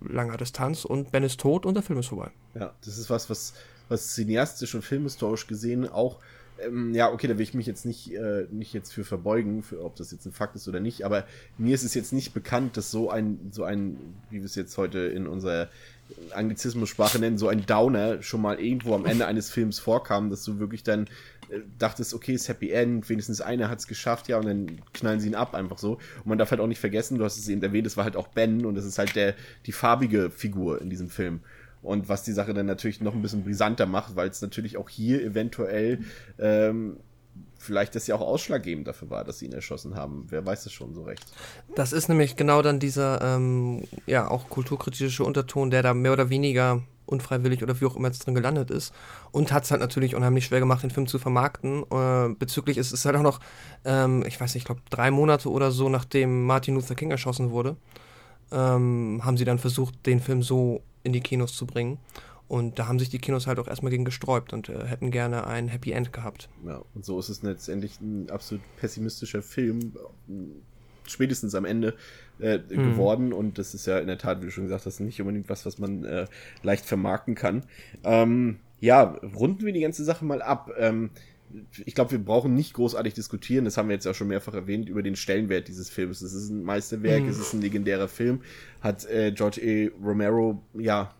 langer Distanz und Ben ist tot und der Film ist vorbei. Ja, das ist was, was, was cineastisch und filmhistorisch gesehen auch ähm, ja, okay, da will ich mich jetzt nicht, äh, nicht jetzt für verbeugen, für, ob das jetzt ein Fakt ist oder nicht, aber mir ist es jetzt nicht bekannt, dass so ein, so ein, wie wir es jetzt heute in unserer Anglizismus-Sprache nennen, so ein Downer schon mal irgendwo am Ende eines Films vorkam, dass du wirklich dann äh, dachtest, okay, ist Happy End, wenigstens einer hat es geschafft, ja, und dann knallen sie ihn ab, einfach so. Und man darf halt auch nicht vergessen, du hast es eben erwähnt, es war halt auch Ben und das ist halt der, die farbige Figur in diesem Film. Und was die Sache dann natürlich noch ein bisschen brisanter macht, weil es natürlich auch hier eventuell ähm, vielleicht das ja auch ausschlaggebend dafür war, dass sie ihn erschossen haben. Wer weiß es schon so recht. Das ist nämlich genau dann dieser, ähm, ja, auch kulturkritische Unterton, der da mehr oder weniger unfreiwillig oder wie auch immer jetzt drin gelandet ist. Und hat es halt natürlich unheimlich schwer gemacht, den Film zu vermarkten. Äh, bezüglich ist es halt auch noch, ähm, ich weiß nicht, ich glaube drei Monate oder so, nachdem Martin Luther King erschossen wurde, ähm, haben sie dann versucht, den Film so in die Kinos zu bringen. Und da haben sich die Kinos halt auch erstmal gegen gesträubt und äh, hätten gerne ein Happy End gehabt. Ja, und so ist es letztendlich ein absolut pessimistischer Film, spätestens am Ende äh, mhm. geworden. Und das ist ja in der Tat, wie du schon gesagt hast, nicht unbedingt was, was man äh, leicht vermarkten kann. Ähm, ja, runden wir die ganze Sache mal ab. Ähm, ich glaube, wir brauchen nicht großartig diskutieren, das haben wir jetzt auch schon mehrfach erwähnt, über den Stellenwert dieses Films. Es ist ein Meisterwerk, mhm. es ist ein legendärer Film, hat äh, George E. Romero, ja,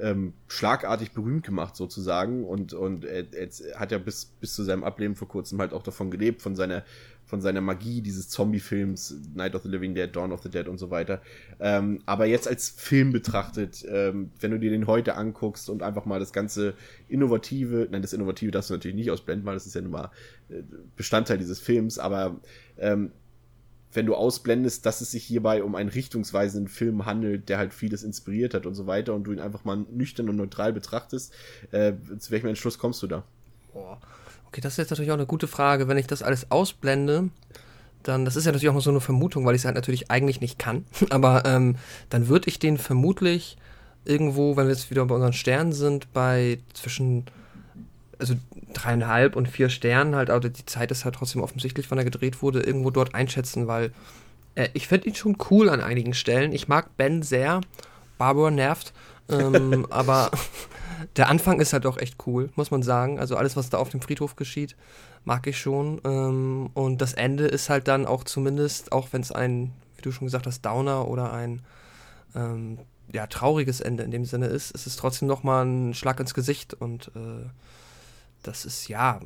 ähm, schlagartig berühmt gemacht sozusagen und und er, er hat ja bis bis zu seinem Ableben vor kurzem halt auch davon gelebt von seiner von seiner Magie dieses Zombie-Films, Night of the Living Dead, Dawn of the Dead und so weiter. Ähm, aber jetzt als Film betrachtet, ähm, wenn du dir den heute anguckst und einfach mal das ganze Innovative, nein, das Innovative darfst du natürlich nicht ausblenden, weil das ist ja nun mal äh, Bestandteil dieses Films, aber ähm, wenn du ausblendest, dass es sich hierbei um einen richtungsweisenden Film handelt, der halt vieles inspiriert hat und so weiter und du ihn einfach mal nüchtern und neutral betrachtest, äh, zu welchem Entschluss kommst du da? Boah. Okay, das ist jetzt natürlich auch eine gute Frage. Wenn ich das alles ausblende, dann, das ist ja natürlich auch nur so eine Vermutung, weil ich es halt natürlich eigentlich nicht kann. [laughs] Aber ähm, dann würde ich den vermutlich irgendwo, wenn wir jetzt wieder bei unseren Sternen sind, bei zwischen also dreieinhalb und vier Sternen halt, aber die Zeit ist halt trotzdem offensichtlich, wann er gedreht wurde, irgendwo dort einschätzen, weil äh, ich finde ihn schon cool an einigen Stellen. Ich mag Ben sehr. Barbara nervt. Ähm, [laughs] aber [laughs] der Anfang ist halt auch echt cool, muss man sagen. Also alles, was da auf dem Friedhof geschieht, mag ich schon. Ähm, und das Ende ist halt dann auch zumindest, auch wenn es ein, wie du schon gesagt hast, Downer oder ein ähm, ja, trauriges Ende in dem Sinne ist, ist es trotzdem nochmal ein Schlag ins Gesicht und äh, das ist ja,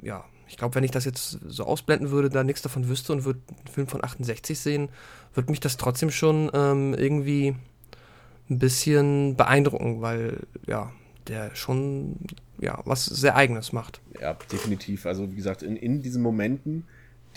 ja, ich glaube, wenn ich das jetzt so ausblenden würde, da nichts davon wüsste und würde einen Film von 68 sehen, würde mich das trotzdem schon ähm, irgendwie ein bisschen beeindrucken, weil ja, der schon ja was sehr eigenes macht. Ja, definitiv. Also wie gesagt, in, in diesen Momenten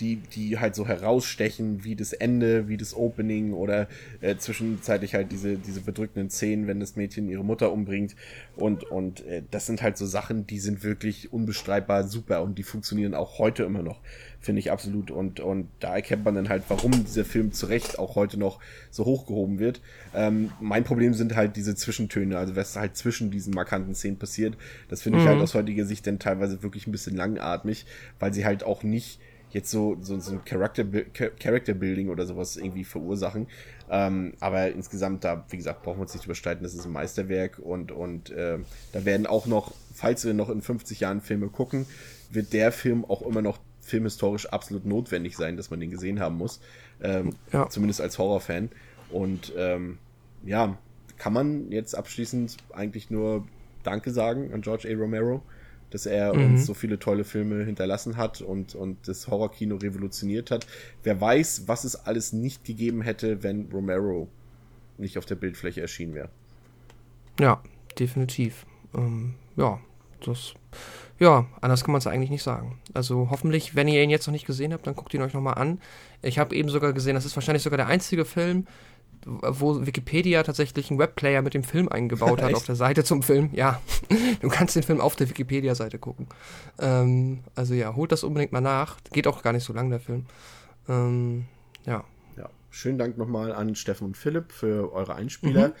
die, die halt so herausstechen, wie das Ende, wie das Opening oder äh, zwischenzeitlich halt diese, diese bedrückenden Szenen, wenn das Mädchen ihre Mutter umbringt. Und, und äh, das sind halt so Sachen, die sind wirklich unbestreitbar super und die funktionieren auch heute immer noch, finde ich absolut. Und, und da erkennt man dann halt, warum dieser Film zu Recht auch heute noch so hochgehoben wird. Ähm, mein Problem sind halt diese Zwischentöne, also was halt zwischen diesen markanten Szenen passiert. Das finde ich mhm. halt aus heutiger Sicht dann teilweise wirklich ein bisschen langatmig, weil sie halt auch nicht jetzt so, so, so ein Character, Character Building oder sowas irgendwie verursachen. Ähm, aber insgesamt, da, wie gesagt, brauchen wir uns nicht überstreiten, das ist ein Meisterwerk und, und äh, da werden auch noch, falls wir noch in 50 Jahren Filme gucken, wird der Film auch immer noch filmhistorisch absolut notwendig sein, dass man den gesehen haben muss. Ähm, ja. Zumindest als Horrorfan. Und ähm, ja, kann man jetzt abschließend eigentlich nur Danke sagen an George A. Romero, dass er mhm. uns so viele tolle Filme hinterlassen hat und, und das Horrorkino revolutioniert hat. Wer weiß, was es alles nicht gegeben hätte, wenn Romero nicht auf der Bildfläche erschienen wäre. Ja, definitiv. Ähm, ja, das. Ja, anders kann man es eigentlich nicht sagen. Also hoffentlich, wenn ihr ihn jetzt noch nicht gesehen habt, dann guckt ihn euch nochmal an. Ich habe eben sogar gesehen, das ist wahrscheinlich sogar der einzige Film, wo Wikipedia tatsächlich einen Webplayer mit dem Film eingebaut hat [laughs] auf der Seite zum Film. Ja, [laughs] du kannst den Film auf der Wikipedia-Seite gucken. Ähm, also ja, holt das unbedingt mal nach. Geht auch gar nicht so lang, der Film. Ähm, ja. Ja, schönen Dank nochmal an Steffen und Philipp für eure Einspieler. Mhm.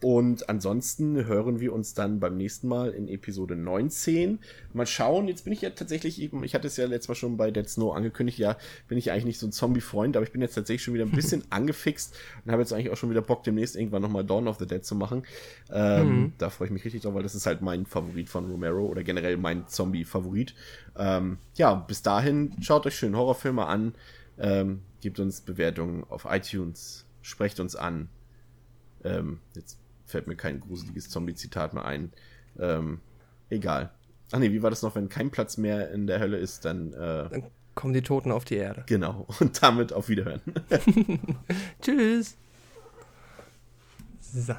Und ansonsten hören wir uns dann beim nächsten Mal in Episode 19. Mal schauen, jetzt bin ich ja tatsächlich eben, ich hatte es ja letztes Mal schon bei Dead Snow angekündigt, ja, bin ich eigentlich nicht so ein Zombie-Freund, aber ich bin jetzt tatsächlich schon wieder ein bisschen [laughs] angefixt und habe jetzt eigentlich auch schon wieder Bock, demnächst irgendwann nochmal Dawn of the Dead zu machen. Ähm, mhm. Da freue ich mich richtig drauf, weil das ist halt mein Favorit von Romero oder generell mein Zombie-Favorit. Ähm, ja, bis dahin, schaut euch schön Horrorfilme an, ähm, gebt uns Bewertungen auf iTunes, sprecht uns an. Ähm, jetzt fällt mir kein gruseliges Zombie-Zitat mehr ein. Ähm, egal. Ach nee, wie war das noch, wenn kein Platz mehr in der Hölle ist, dann, äh, dann kommen die Toten auf die Erde. Genau. [laughs] Und damit auf Wiederhören. [laughs] Tschüss. So.